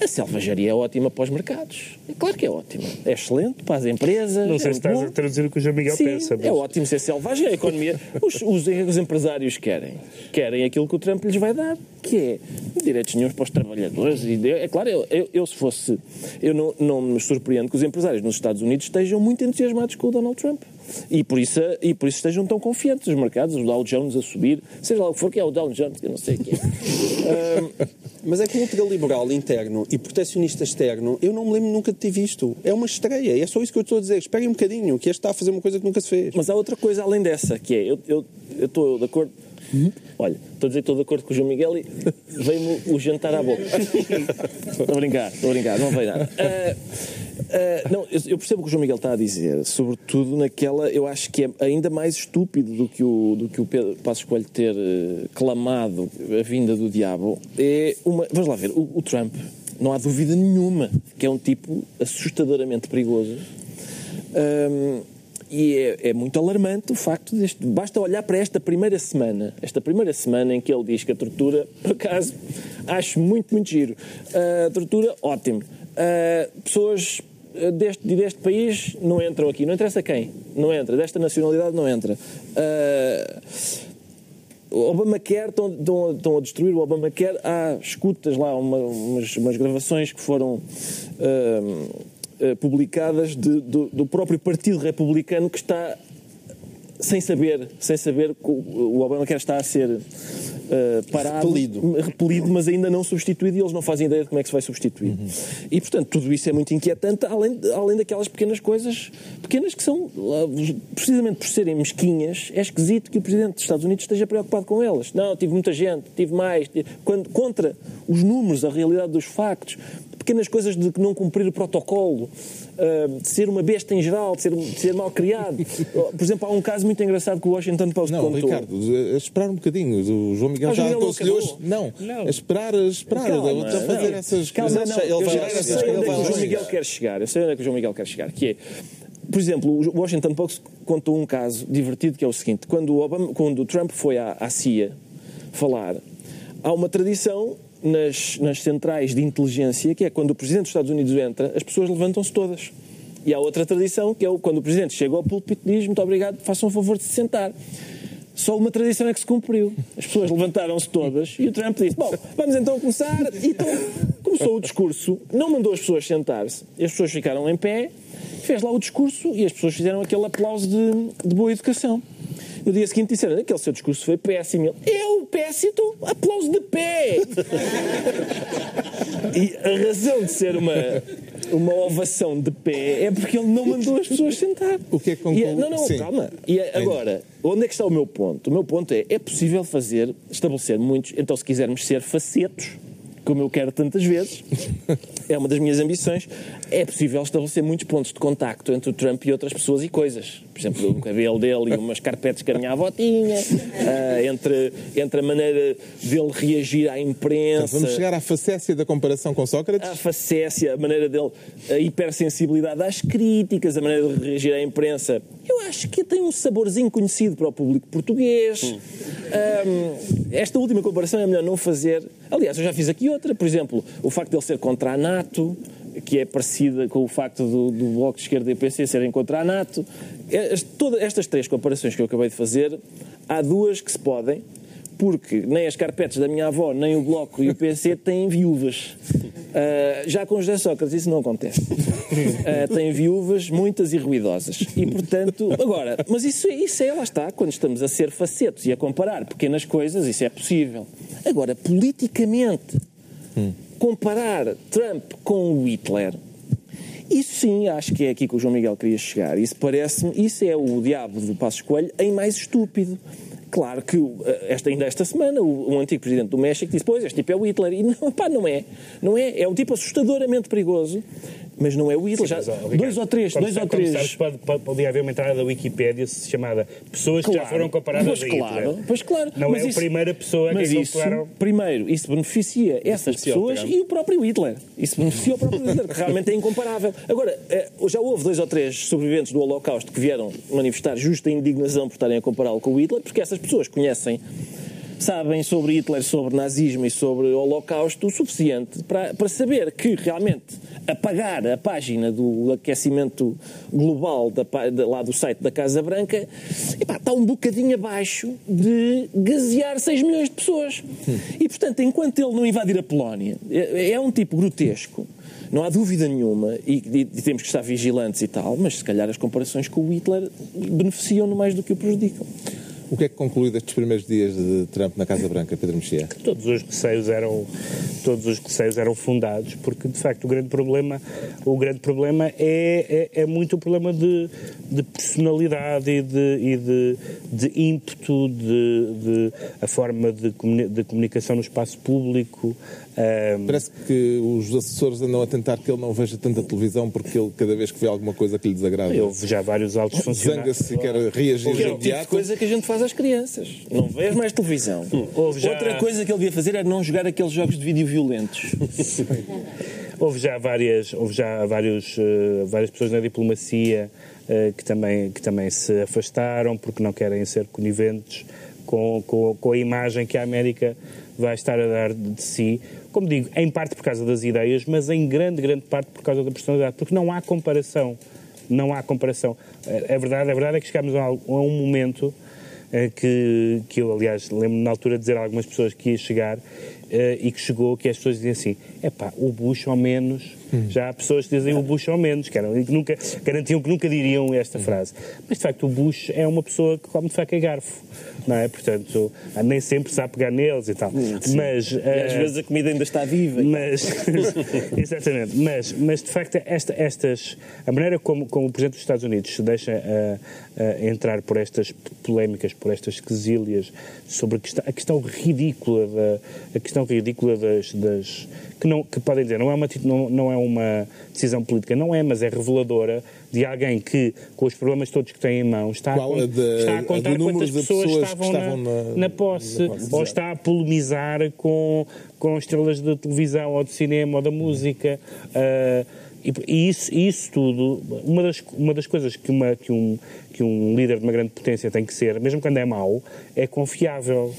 a selvageria é ótima para os mercados. É claro que é ótima. É excelente para as empresas. Não sei é se estás bom. a traduzir o que o João Miguel Sim, pensa. mas- é ótimo ser selvagem. A economia. Os, os, os empresários querem. Querem aquilo que o Trump lhes vai dar, que é direitos nenhums para os trabalhadores. E, é claro, eu, eu, eu se fosse. Eu não, não me surpreendo que os empresários nos Estados Unidos estejam muito entusiasmados com o Donald Trump. E por isso, e por isso estejam tão confiantes os mercados, o Dow Jones a subir, seja lá o que for, que é o Dow Jones, que eu não sei o que é. [LAUGHS] Mas é que ultraliberal interno e protecionista externo, eu não me lembro nunca de ter visto. É uma estreia. E é só isso que eu estou a dizer. Esperem um bocadinho, que este está a fazer uma coisa que nunca se fez. Mas há outra coisa além dessa, que é, eu eu- eu estou de acordo. Olha, estou a dizer que estou de acordo com o João Miguel e veio-me o jantar à boca. [LAUGHS] Estou a brincar, estou a brincar, não veio nada. Ah, ah, não, eu percebo o que o João Miguel está a dizer, sobretudo naquela, eu acho que é ainda mais estúpido do que o, do que o Pedro Passos Coelho ter eh, clamado a vinda do diabo. É uma, vamos lá ver, o, o Trump, não há dúvida nenhuma que é um tipo assustadoramente perigoso. Hum, e é, é muito alarmante o facto deste. Basta olhar para esta primeira semana, esta primeira semana em que ele diz que a tortura, por acaso, acho muito, muito giro. A tortura, ótimo. Ah, pessoas deste, deste país não entram aqui, não interessa quem, não entra, desta nacionalidade não entra. O Obamacare, estão, estão, estão a destruir o Obamacare. Há escutas lá, uma- umas, umas gravações que foram eh, publicadas de- do, do próprio Partido Republicano que está sem saber, sem saber o Obamacare está a ser eh, parado, Repelido. repelido, mas ainda não substituído e eles não fazem ideia de como é que se vai substituir. E, portanto, tudo isso é muito inquietante, além, além daquelas pequenas coisas, pequenas que são, precisamente por serem mesquinhas, é esquisito que o Presidente dos Estados Unidos esteja preocupado com elas. Não, tive muita gente, tive mais, tive- quando, contra os números, a realidade dos factos, pequenas coisas de não cumprir o protocolo, ah, de ser uma besta em geral, de ser, de ser mal criado. [LAUGHS] Por exemplo, há um caso muito engraçado que o Washington Post Não, contou. Ricardo, a esperar um bocadinho. O João Miguel Ah, já aconselhou. Não, Não. a esperar, a esperar. Calma, eu estou a fazer não. essas Calma, Mas não, ele eu já sei onde é ele que o João Miguel quer chegar. Eu sei onde é que o João Miguel quer chegar. Que é, por exemplo, o Washington Post contou um caso divertido que é o seguinte: quando o, Obama, quando o Trump foi à, à CIA falar, há uma tradição nas, nas centrais de inteligência que é quando o presidente dos Estados Unidos entra, as pessoas levantam-se todas. E há outra tradição que é quando o presidente chega ao púlpito diz muito obrigado, façam o favor de se sentar. só uma tradição é que se cumpriu. As pessoas levantaram-se todas e o Trump disse: Bom, vamos então começar. Então começou o discurso, não mandou as pessoas sentar-se, as pessoas ficaram em pé, fez lá o discurso e as pessoas fizeram aquele aplauso de, de boa educação. No dia seguinte disseram: Aquele seu discurso foi péssimo. Ele, Eu, péssimo, então, aplauso de pé. [LAUGHS] e a razão de ser uma, uma ovação de pé é porque ele não mandou as pessoas sentar. O que é que conclui? Não, não, Sim. calma. E agora, onde é que está o meu ponto? O meu ponto é, é possível fazer, estabelecer muitos, então se quisermos ser facetos, como eu quero tantas vezes, é uma das minhas ambições, é possível estabelecer muitos pontos de contacto entre o Trump e outras pessoas e coisas. Por exemplo, o cabelo dele e umas carpetes que a minha avó tinha, ah, entre, entre a maneira dele reagir à imprensa. Vamos chegar à facécia da comparação com Sócrates? A facécia, a maneira dele, a hipersensibilidade às críticas, a maneira de reagir à imprensa. Eu acho que tem um saborzinho conhecido para o público português. Ahm, esta última comparação é melhor não fazer. Aliás, eu já fiz aqui outra, por exemplo, o facto de ele ser contra a NATO, que é parecida com o facto do, do Bloco de Esquerda e o PC serem contra a NATO. Est- todas estas três comparações que eu acabei de fazer, há duas que se podem, porque nem as carpetes da minha avó, nem o Bloco e o PC [LAUGHS] têm viúvas. Ah, já com José Sócrates isso não acontece. [LAUGHS] Ah, têm viúvas muitas e ruidosas. E, portanto, agora, mas isso, é- isso é, lá está, quando estamos a ser facetos e a comparar pequenas coisas, isso é possível. Agora, politicamente, comparar Trump com o Hitler, isso sim, acho que é aqui que o João Miguel queria chegar. Isso parece-me, isso é o diabo do Passos Coelho em mais estúpido. Claro que uh, esta, ainda esta semana o, o antigo presidente do México disse: Pois, este tipo é o Hitler. E não, [LAUGHS] pá, não é. Não é. É um tipo assustadoramente perigoso, mas não é o Hitler. Já, Mas, ó, Ricardo, dois ou três, como dois sa- ou três. sabes, pode, pode, podia haver uma entrada da Wikipédia chamada Pessoas que já foram comparadas pois a Hitler. claro, pois claro. Não Mas é isso- a primeira pessoa mas que isso, compararam. Primeiro, isso beneficia essas Beneficia pessoas e o próprio Hitler. Isso beneficia o próprio [LAUGHS] Hitler, que realmente é incomparável. Agora, eh, já houve dois ou três sobreviventes do Holocausto que vieram manifestar justa indignação por estarem a compará-lo com o Hitler, porque essas pessoas conhecem sabem sobre Hitler, sobre nazismo e sobre o Holocausto o suficiente para, para saber que realmente apagar a página do aquecimento global da, da- lá do site da Casa Branca epá, está um bocadinho abaixo de gasear 6 milhões de pessoas. E, portanto, enquanto ele não invadir a Polónia, é, é um tipo grotesco. Não há dúvida nenhuma, e- e temos que estar vigilantes e tal, mas se calhar as comparações com o Hitler beneficiam-no mais do que o prejudicam. O que é que conclui destes primeiros dias de Trump na Casa Branca, Pedro Mexia? todos os receios eram todos os receios eram fundados porque de facto o grande problema o grande problema é, é, é muito o problema de, de personalidade e de, e de, de ímpeto de, de a forma de, de comunicação no espaço público ahm, Parece que os assessores andam a tentar que ele não veja tanta televisão porque ele, cada vez que vê alguma coisa que lhe desagrada, houve já vários altos funcionários zanga-se e quer reagir Que é o tipo de coisa que a gente faz às crianças. Não vês mais televisão. Houve já- Outra coisa que ele devia fazer era não jogar aqueles jogos de vídeo violentos. [LAUGHS] Houve já várias, houve já vários, eh, várias pessoas na diplomacia eh, que, também, que também se afastaram porque não querem ser coniventes com, com, com a imagem que a América vai estar a dar de si. Como digo, em parte por causa das ideias, mas em grande, grande parte por causa da personalidade, porque não há comparação. Não há comparação. É é verdade, é verdade é que chegámos a, a um momento eh, que, que eu, aliás, lembro na altura de dizer a algumas pessoas que ia chegar e que chegou, que as pessoas diziam assim: é pá, o Bush ao menos. Já há pessoas que dizem o Bush ao menos, que, eram, que nunca, garantiam que nunca diriam esta frase. Mas de facto, o Bush é uma pessoa que come de faca e garfo, não é? Portanto, nem sempre sabe pegar neles e tal. Mas. E às eh, vezes a comida ainda está viva. mas, [LAUGHS] [LAUGHS] exatamente, mas, mas de facto esta, estas, a maneira como, como o Presidente dos Estados Unidos se deixa ah, ah, entrar por estas polémicas, por estas quesílias sobre a questão, a questão ridícula, da, a questão ridícula das, das que, não, que podem dizer, não é, uma, não, não é uma decisão política, não é, mas é reveladora de alguém que, com os problemas todos que tem em mão, está, Qual a, de- está a a contar número quantas pessoas, pessoas estavam, estavam na, na- na posse, na posse, ou está a polemizar com, com estrelas de televisão ou de cinema ou da música. ah, e, e isso, isso tudo, uma das, uma das coisas que, uma, que, um, que um líder de uma grande potência tem que ser, mesmo quando é mau, é confiável.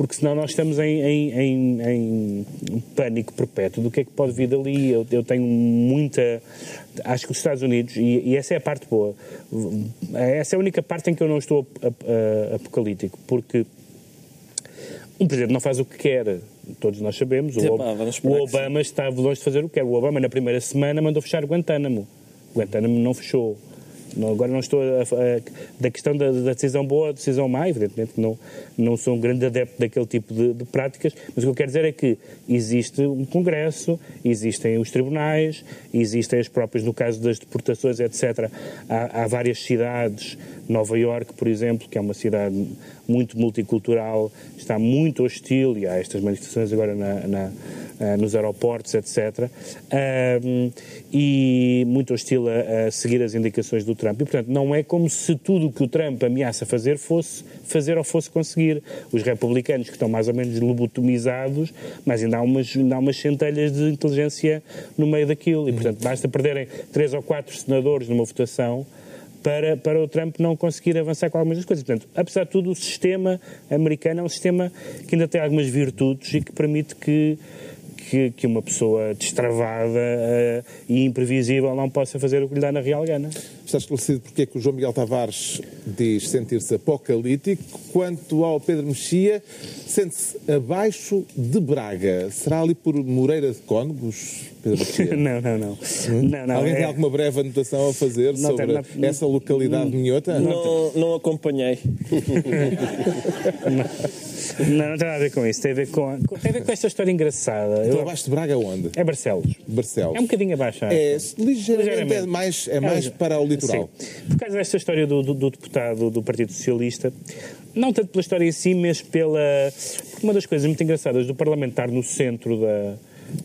Porque senão nós estamos em, em, em, em pânico perpétuo do que é que pode vir dali. Eu, eu tenho muita. Acho que os Estados Unidos, e, e, essa é a parte boa, essa é a única parte em que eu não estou apocalíptico, porque um presidente não faz o que quer, todos nós sabemos. O, Ob o Obama está longe de fazer o que quer. O Obama, na primeira semana, mandou fechar Guantánamo. Guantánamo não fechou. Agora não estou a, a, da questão da, da, decisão boa ou decisão má, evidentemente não, não sou um grande adepto daquele tipo de, de, práticas, mas o que eu quero dizer é que existe um Congresso, existem os tribunais, existem as próprias, no caso das deportações, etc. Há, há várias cidades, Nova York, por exemplo, que é uma cidade muito multicultural, está muito hostil, e há estas manifestações agora na, na uh, nos aeroportos, etc., uh, e muito hostil a, a, seguir as indicações do Trump. E, portanto, não é como se tudo o que o Trump ameaça fazer fosse fazer ou fosse conseguir. Os republicanos, que estão mais ou menos lobotomizados, mas ainda há umas, ainda há umas centelhas de inteligência no meio daquilo. E, portanto, basta perderem três ou quatro senadores numa votação para, para o Trump não conseguir avançar com algumas das coisas. Portanto, apesar de tudo, o sistema americano é um sistema que ainda tem algumas virtudes e que permite que que, que uma pessoa destravada uh, e imprevisível não possa fazer o que lhe dá na real gana. Está esclarecido porque é que o João Miguel Tavares diz sentir-se apocalíptico. Quanto ao Pedro Mexia, sente-se abaixo de Braga. Será ali por Moreira de Cónegos, Pedro Mexia? [LAUGHS] não, não, não. Hum? não, não Alguém é... tem alguma breve anotação a fazer não sobre tem, não, essa localidade não, minhota? Não, não acompanhei. [LAUGHS] Não, não tem nada a ver com isso. Tem a ver com, tem a ver com esta história engraçada. Então, Eu... abaixo de Braga onde? É Barcelos. Barcelos. É um bocadinho abaixo. É, ligeiramente, ligeiramente. É mais, é mais é, para o litoral. Sim. Por causa desta história do, do, do, deputado do Partido Socialista, não tanto pela história em si, mas pela... Porque uma das coisas muito engraçadas do parlamentar no centro da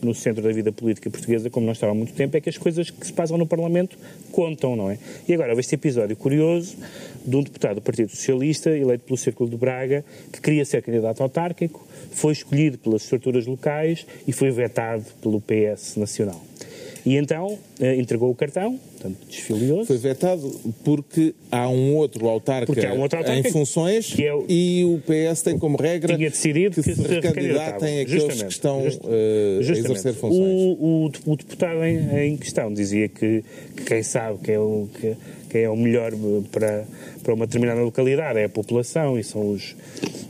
no centro da vida política portuguesa, como não estava há muito tempo, é que as coisas que se passam no Parlamento contam, não é? E agora houve este episódio curioso de um deputado do Partido Socialista, eleito pelo Círculo de Braga, que queria ser candidato autárquico, foi escolhido pelas estruturas locais e foi vetado pelo PS Nacional. E então eh, entregou o cartão, portanto, desfiliou-se. Foi vetado porque há um outro autarca, um outro autarca em funções é o, e o PS tem como regra decidido que, que se recandidatem aqueles justamente, que estão just, uh, a exercer funções. O, o, o deputado em, em, questão dizia que, que quem sabe que é o, que, quem é o melhor para, para uma determinada localidade é a população e são os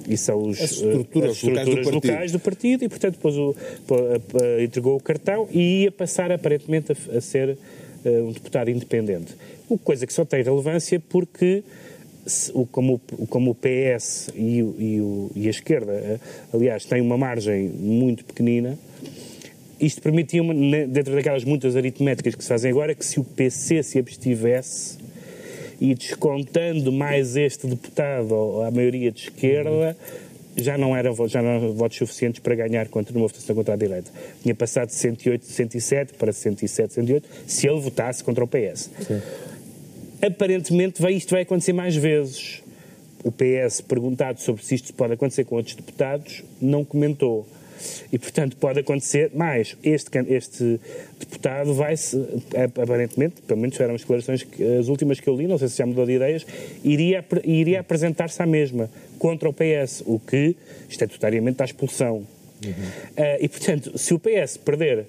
e são os, as estruturas, as estruturas locais, do locais, do partido e portanto depois o, entregou o cartão e ia passar aparentemente a, a ser uh, um deputado independente. O coisa que só tem relevância porque o, como, como o PS e, e, o, e a esquerda, eh, aliás, têm uma margem muito pequenina, isto permitia, uma, dentro daquelas muitas aritméticas que se fazem agora, que se o PC se abstivesse e descontando mais este deputado, ou a maioria de esquerda, já não eram já não eram votos suficientes para ganhar contra uma votação contra a direita. Tinha passado de 108, 107 para 107, 108, se ele votasse contra o PS. Sim. Aparentemente vai, isto vai acontecer mais vezes. O PS, perguntado sobre se isto pode acontecer com outros deputados, não comentou. E, portanto, pode acontecer mais. Este, este deputado vai-se, aparentemente, pelo menos eram as declarações, que, as últimas que eu li, não sei se já mudou de ideias, iria, iria apresentar-se à mesma, contra o PS, o que estatutariamente dá expulsão. Uhum. Uh, e, portanto, se o PS perder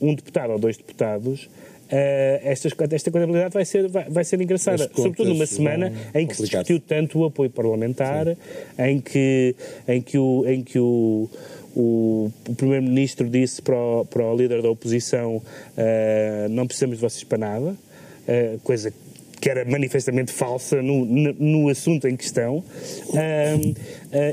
um deputado ou dois deputados, Uh, esta, esta contabilidade vai ser, vai, vai ser engraçada, sobretudo numa semana em que se discutiu tanto o apoio parlamentar, em que, em que, o, em que o, o, o Primeiro-Ministro disse para o, para o líder da oposição: uh, não precisamos de vocês para nada, uh, coisa que era manifestamente falsa no, no, no assunto em questão, uh,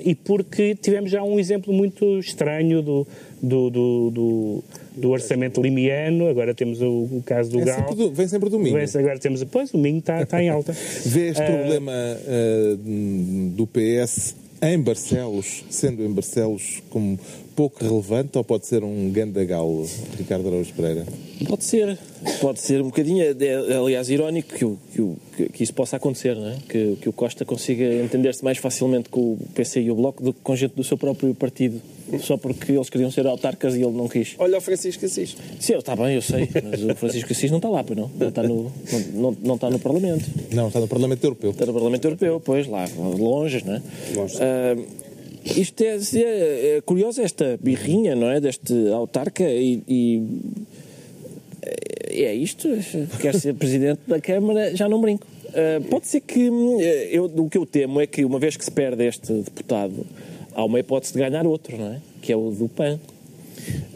e porque tivemos já um exemplo muito estranho do, do, do, do, do orçamento limiano, agora temos o, o caso do é Gal. Vem sempre domingo. Agora temos, pois, domingo está, está em alta. [LAUGHS] Vê este problema do PS em Barcelos, sendo em Barcelos como pouco relevante ou pode ser um gandagalo, Ricardo Araújo Pereira? Pode ser, pode ser um bocadinho, é, é aliás, irónico que, que, que, que, isso possa acontecer, não é? que, que o Costa consiga entender-se mais facilmente com o PC e o Bloco do que com gente do seu próprio partido só porque eles queriam ser autarcas e ele não quis. Olha o Francisco Assis. Sim, está bem, eu sei, mas o Francisco Assis não está lá, pois não? Não está no, não, não, não está no Parlamento. Não, está no Parlamento Europeu. Está no Parlamento Europeu, pois, lá, longe, não é? Longe. Uh, isto é, é, é curioso, esta birrinha, não é? Deste autarca e, e é isto. Quer ser presidente da Câmara, já não brinco. Uh, pode ser que. Eu, o que eu temo é que, uma vez que se perde este deputado, há uma hipótese de ganhar outro, não é? Que é o do PAN.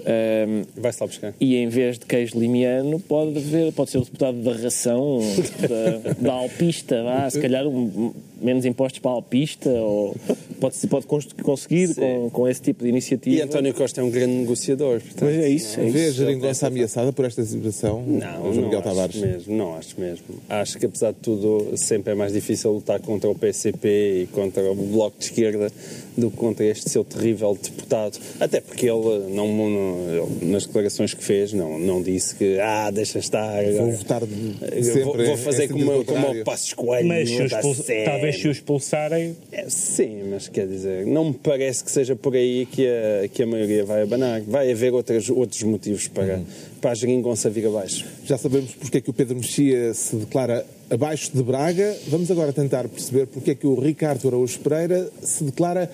Um, Vai-se lá buscar. E em vez de queijo limiano, pode, haver, pode ser o deputado da ração, da, da alpista, vá, se calhar um, menos impostos para a alpista, ou pode, pode conseguir com, com esse tipo de iniciativa. E António Costa é um grande negociador. Portanto, pois é isso. É Vê a geringonça ameaçada por esta situação? Não, não acho Tavares. mesmo. Não acho mesmo. Acho que, apesar de tudo, sempre é mais difícil lutar contra o PCP e contra o Bloco de Esquerda do que contra este seu terrível deputado. Até porque ele, não, ele, nas declarações que fez, não, não disse que, ah, deixa estar. Vou votar sempre vou, vou fazer como, como o Passos Coelho. Mas se talvez se o expulsarem. É, sim, mas quer dizer, não me parece que seja por aí que a, que a maioria vai abanar. Vai haver outros, outros motivos para, uhum. para a geringonça vir abaixo. Já sabemos porque é que o Pedro Mexia se declara abaixo de Braga. Vamos agora tentar perceber porque é que o Ricardo Araújo Pereira se declara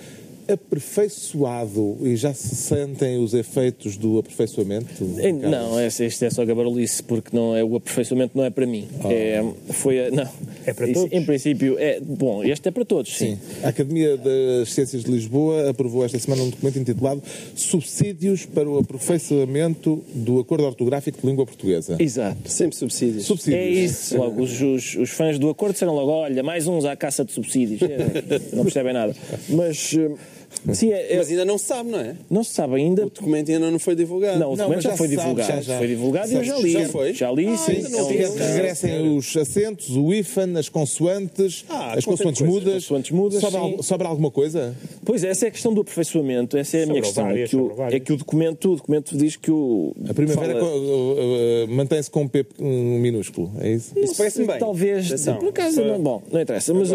aperfeiçoado e já se sentem os efeitos do aperfeiçoamento? Não, isto é só gabarulice, porque não é, o aperfeiçoamento não é para mim. Oh. É, foi, não, é para todos? Em princípio, é, bom, este é para todos, sim. sim. A Academia das Ciências de Lisboa aprovou esta semana um documento intitulado Subsídios para o aperfeiçoamento do acordo ortográfico de língua portuguesa. Exato. Sempre subsídios. subsídios. É isso. Logo, os, os, os fãs do acordo disseram logo, olha, mais uns à caça de subsídios. não percebem nada. Mas... Sim, é, é, mas ainda não se sabe, não é? Não se sabe ainda. O documento ainda não foi divulgado. Não, o documento não, já, já, foi sabe, divulgado. Já, já. Foi divulgado e eu já li. Já foi? Já li, ah, sim. Não regressem os acentos, o IFAN, as consoantes, ah, as consoantes mudas. Consoantes mudas sobra, sobra, alguma coisa? Pois, essa é a questão do aperfeiçoamento. Essa é a minha questão. é, que o, é que o documento, o documento diz que o... A primavera fala... uh, uh, mantém-se com um P minúsculo, é isso? Isso parece-me bem. Talvez, por acaso, não, bom, não interessa. Mas,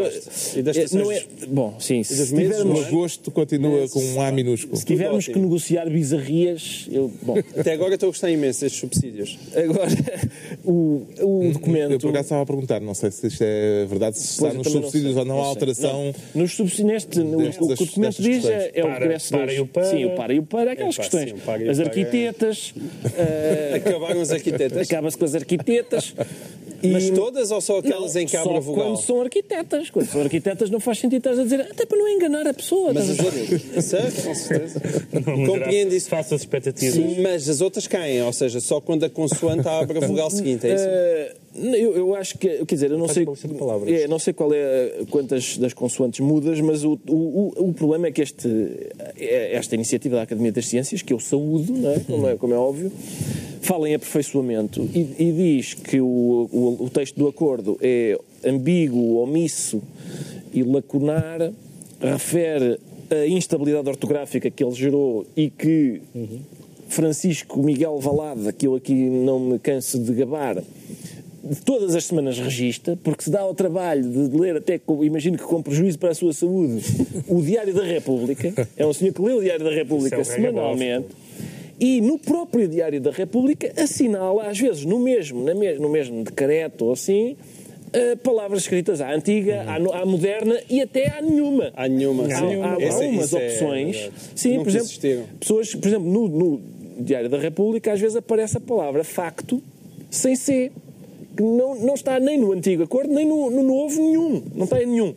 e das eh, não é, bom, sim, se tivermos... O agosto continua com um A minúsculo. Se tivermos que negociar bizarrias, eu. Bom. Até agora estou a gostar imenso destes subsídios. Agora, [LAUGHS] o, o documento. Eu por acaso estava a perguntar, não sei se isto é verdade, se está nos subsídios ou não há alteração. Não. Nos subsídios, neste, no, o que o documento diz é, é o regresso para, para e o para. Sim, o para e o para, aquelas é, questões. Sim, as arquitetas. uh, [LAUGHS] Acabaram as arquitetas. Acaba-se com as arquitetas. E... Mas todas ou só aquelas não, em que abre a vogal? quando são arquitetas. Quando são arquitetas não faz sentido estar a dizer até para não enganar a pessoa. Mas as outras... certo, com certeza. [LAUGHS] Compreendo isso. Faça as expectativas. Sim, mas as outras caem, ou seja, só quando a consoante abre a vogal seguinte, é isso? Uh... Eu, eu, acho que, quer dizer, eu não sei, é, não sei qual é quantas das consoantes mudas, mas o, o, o problema é que este, é, esta iniciativa da Academia das Ciências, que eu saúdo, não é? Como, é, como é óbvio, fala em aperfeiçoamento e, e diz que o, o, o, texto do acordo é ambíguo, omisso e lacunar, refere a instabilidade ortográfica que ele gerou e que uhum. Francisco Miguel Valada, que eu aqui não me canso de gabar, todas as semanas registra, porque se dá ao trabalho de ler, até imagino que com prejuízo para a sua saúde, o Diário da República. É um senhor que lê o Diário da República é semanalmente e no próprio Diário da República assinala, às vezes no mesmo, no mesmo decreto ou assim, Uh, palavras escritas à antiga, uhum. à, à, moderna e até à nenhuma. À nenhuma, há, há, há, há umas é opções. É sim, por exemplo, pessoas, por exemplo, no, no, Diário da República às vezes aparece a palavra facto sem C, que não, não está nem no antigo acordo, nem no, no novo nenhum. Não está em nenhum.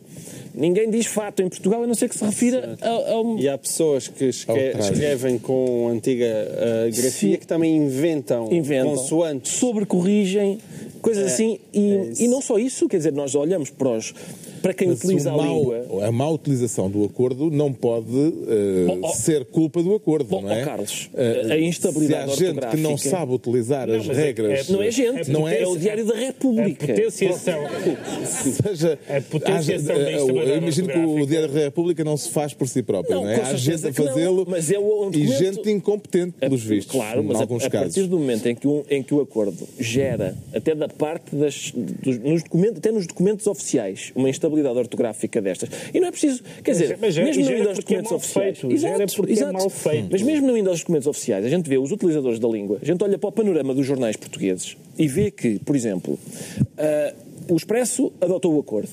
Ninguém diz fato em Portugal, a não ser que se refira ao. E há pessoas que escrevem com antiga uh, grafia Sim. que também inventam, inventam consoantes. Sobrecorrigem, coisas é, assim. E, é e não só isso, quer dizer, nós olhamos para os para quem Mas utiliza a língua. A má utilização do acordo não pode uh, oh, oh, ser culpa do acordo, oh, não é? Oh, Carlos, uh, a instabilidade Se há gente que não sabe utilizar não, as é- regras. É, não é gente, não é, é o Diário da República. A potenciação. [LAUGHS] seja, a potenciação há, Eu imagino que o Diário da República não se faz por si próprio, não, não é? Há gente a fazê-lo mas é um e gente incompetente, pelos vistos. Claro, mas alguns a, a partir do momento em que, um, em que o acordo gera, até da parte das. Dos, nos documentos, até nos documentos oficiais, uma instabilidade ortográfica destas. E não é preciso, quer dizer, mas, mas, mesmo não indo aos é documentos é oficiais. Feito, exato, exato. É mal feito. Mas mesmo não indo aos documentos oficiais, a gente vê os utilizadores da língua, a gente olha para o panorama dos jornais portugueses e vê que, por exemplo, uh, o Expresso adotou o acordo,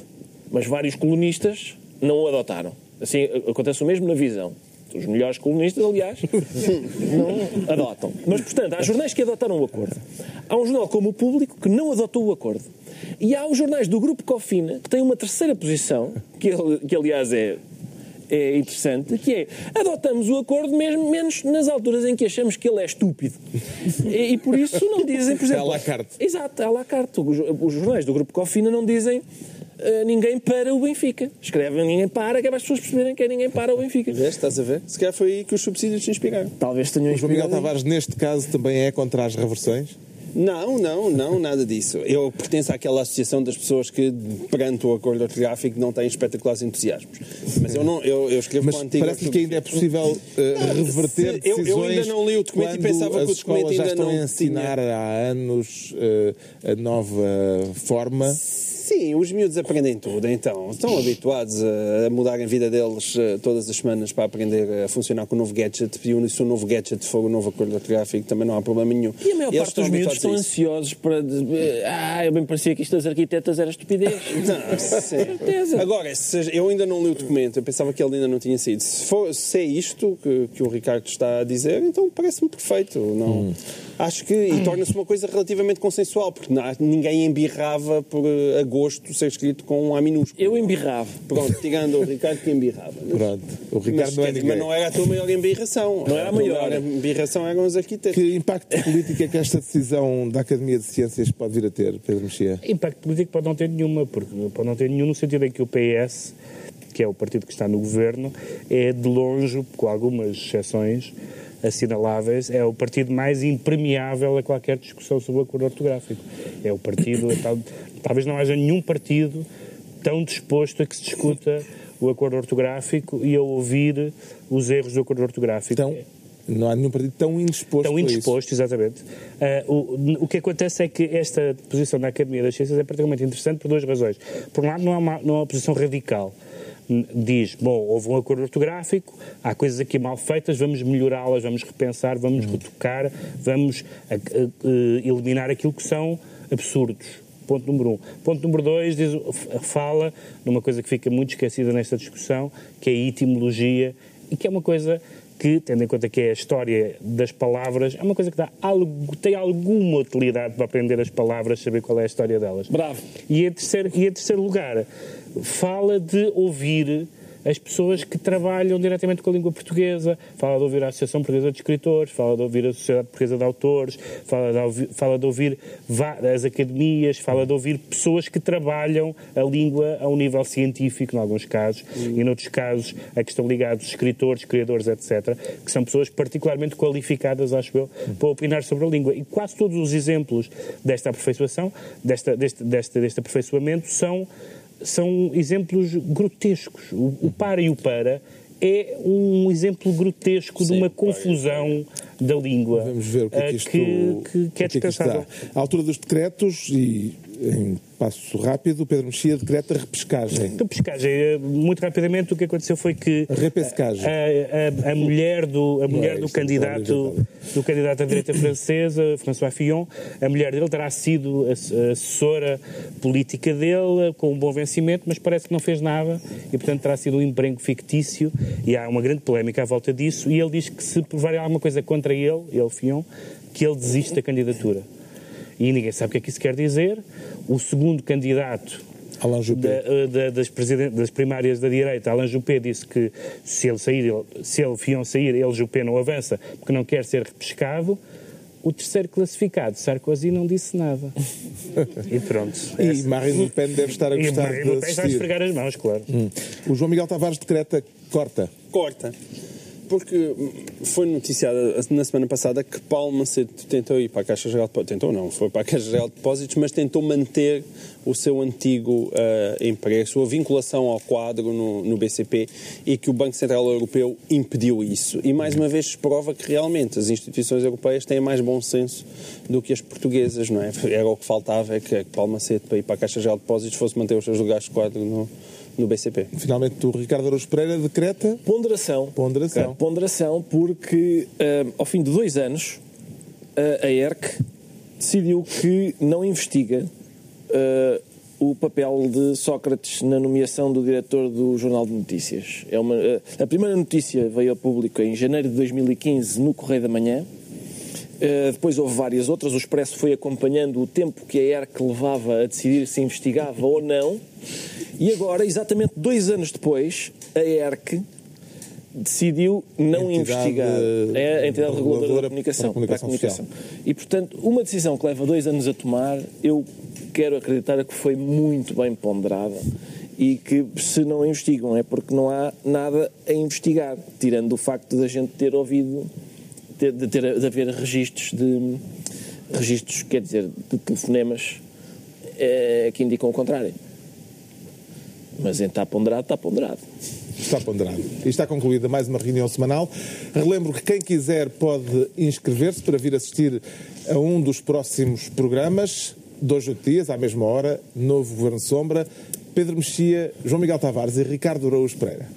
mas vários colunistas não o adotaram. Assim, acontece o mesmo na visão. Os melhores colunistas, aliás, [LAUGHS] não adotam. Mas, portanto, há jornais que adotaram o acordo. Há um jornal como o Público que não adotou o acordo. E há os jornais do Grupo Cofina que têm uma terceira posição, que, que aliás é, é interessante, que é adotamos o acordo mesmo menos nas alturas em que achamos que ele é estúpido. E, e por isso não dizem, por exemplo... à la carte. Exato, à la carte. Os, os jornais do Grupo Cofina não dizem eh, ninguém para o Benfica. Escrevem ninguém para, que é para as pessoas perceberem que é ninguém para o Benfica. Vês, estás a ver? Se calhar foi aí que os subsídios te inspiraram. Talvez tenham O João Miguel inspirado- Tavares, neste caso, também é contra as reversões? Não, não, não, nada disso. Eu pertenço àquela associação das pessoas que, perante o acordo ortográfico, não têm espetaculares entusiasmos. Mas eu, não, eu, eu escrevo Mas com a antiga... parece-me que ainda é possível eh, reverter se- eu- eu ainda não li o documento e pensava que o documento já ainda estão não a ensinar há anos eh, a nova forma. Sim, os miúdos aprendem tudo, então. Estão habituados a, mudar a vida deles eh, todas as semanas para aprender a funcionar com o novo gadget. E se o novo gadget for o novo acordo ortográfico, também não há problema nenhum. E a maior Eles parte dos miúdos estão ansiosos para. Ah, eu bem parecia que isto das arquitetas era estupidez. [LAUGHS] Não, certeza. Agora, se- eu ainda não li o documento, eu pensava que ele ainda não tinha sido. Se, for, se é isto que, que o Ricardo está a dizer, então parece-me perfeito. Não, Acho que. E torna-se uma coisa relativamente consensual, porque não ninguém embirrava por eh, agosto ser escrito com um A minúsculo. Eu embirrava. Pronto, tirando o Ricardo que embirrava. Pronto. O Ricardo mas, não é ninguém. mas não era a tua maior embirração. Não era a maior. embirração eram os arquitetos. Que impacto político é que esta decisão da Academia de Ciências pode vir a ter, Pedro Mexia? Impacto político pode não ter nenhuma, porque pode não ter nenhum no sentido em que o PS, que é o partido que está no governo, é de longe, com algumas exceções assinaláveis, é o partido mais impermeável a qualquer discussão sobre o acordo ortográfico. É o partido, tal- talvez não haja nenhum partido tão disposto a que se discuta o acordo ortográfico e a ouvir os erros do acordo ortográfico. Então, não há nenhum partido tão indisposto isso. indispostos, exatamente. Ah, o, o que acontece é que esta posição da Academia das Ciências é particularmente interessante por duas razões. Por um lado, não é uma, não é uma posição radical. Diz, bom, houve um acordo ortográfico, há coisas aqui mal feitas, vamos melhorá-las, vamos repensar, vamos retocar, vamos a- a- a- eliminar aquilo que são absurdos. Ponto número um. Ponto número dois, diz, fala numa coisa que fica muito esquecida nesta discussão, que é a etimologia, e que é uma coisa que, tendo em conta que é a história das palavras, é uma coisa que dá algo, tem alguma utilidade para aprender as palavras, saber qual é a história delas. Bravo. E em terceiro, e em terceiro lugar, fala de ouvir as pessoas que trabalham diretamente com a língua portuguesa, fala de ouvir a Associação Portuguesa de Escritores, fala de ouvir a Sociedade Portuguesa de Autores, fala de ouvir, fala de ouvir as academias, fala de ouvir pessoas que trabalham a língua a um nível científico, em alguns casos, e noutros casos a que estão ligados escritores, criadores, etc., que são pessoas particularmente qualificadas, acho eu, para opinar sobre a língua. E quase todos os exemplos desta aperfeiçoação, desta, deste, deste, deste aperfeiçoamento, são são exemplos grotescos. O, o para e o para é um exemplo grotesco de uma confusão da língua Vamos ver o que é eh, que isto, que, que, que é que é que isto dá. À altura dos decretos, e em passo rápido, Pedro Mexia decreta repescagem. Então, pescagem, eh, muito rapidamente, o que aconteceu foi que A repescagem. a, a- a mulher do, a mulher é do é candidato do candidato à direita francesa, François Fillon, a mulher dele terá sido ass- assessora política dele, com um bom vencimento, mas parece que não fez nada e, portanto, terá sido um emprego fictício e há uma grande polémica à volta disso e ele diz que se provarem alguma coisa contra ele, ele, Fillon, que ele desiste da candidatura. E ninguém sabe o que é que isso quer dizer. O segundo candidato Alain Juppé. da- eh, da- das, das primárias da direita, Alain Juppé disse que se ele sair, ele- se ele Fion sair, ele Juppé não avança porque não quer ser repescado. O terceiro classificado, Sarkozy, não disse nada. [LAUGHS] E pronto. E Marine Le Pen deve estar a E gostar Marine de Le Pen está a esfregar as mãos, claro. Hum. O João Miguel Tavares decreta corta. Corta. Porque foi noticiado na semana passada que Paulo Macedo tentou ir para a Caixa Geral de Depósitos. Tentou não, foi para a Caixa Geral de Depósitos, mas tentou manter o seu antigo uh, emprego, a sua vinculação ao quadro no, no BCP e que o Banco Central Europeu impediu isso. E mais uma vez prova que realmente as instituições europeias têm mais bom senso do que as portuguesas, não é? Era o que faltava, é que, Macedo para ir para a Caixa Geral de Depósitos fosse manter os seus lugares de quadro no, no BCP. Finalmente, o Ricardo Araújo Pereira decreta Ponderação. Ponderação. É, Ponderação, porque ah, ao fim de dois anos ah, a ERC decidiu que não investiga ah, o papel de Sócrates na nomeação do diretor do Jornal de Notícias. É uma, eh, a primeira notícia veio ao público em janeiro de 2015 no Correio da Manhã. Uh, depois houve várias outras. O Expresso foi acompanhando o tempo que a ERC levava a decidir se investigava ou não. E agora, exatamente dois anos depois, a ERC decidiu não Entidade investigar. É a entidade reguladora reguladora da comunicação. para a comunicação comunicação. E, portanto, uma decisão que leva dois anos a tomar, eu quero acreditar que foi muito bem ponderada e que se não investigam é porque não há nada a investigar, tirando o facto de a gente ter ouvido, ter- de, ter, de haver registros de registros, quer dizer, de telefonemas eh, que indicam o contrário. Mas está ponderado, está ponderado. Está ponderado. E está concluída mais uma reunião semanal. Relembro que quem quiser pode inscrever-se para vir assistir a um dos próximos programas dois, oito dias, à mesma hora, novo Governo Sombra, Pedro Mexia, João Miguel Tavares e Ricardo Araújo Pereira.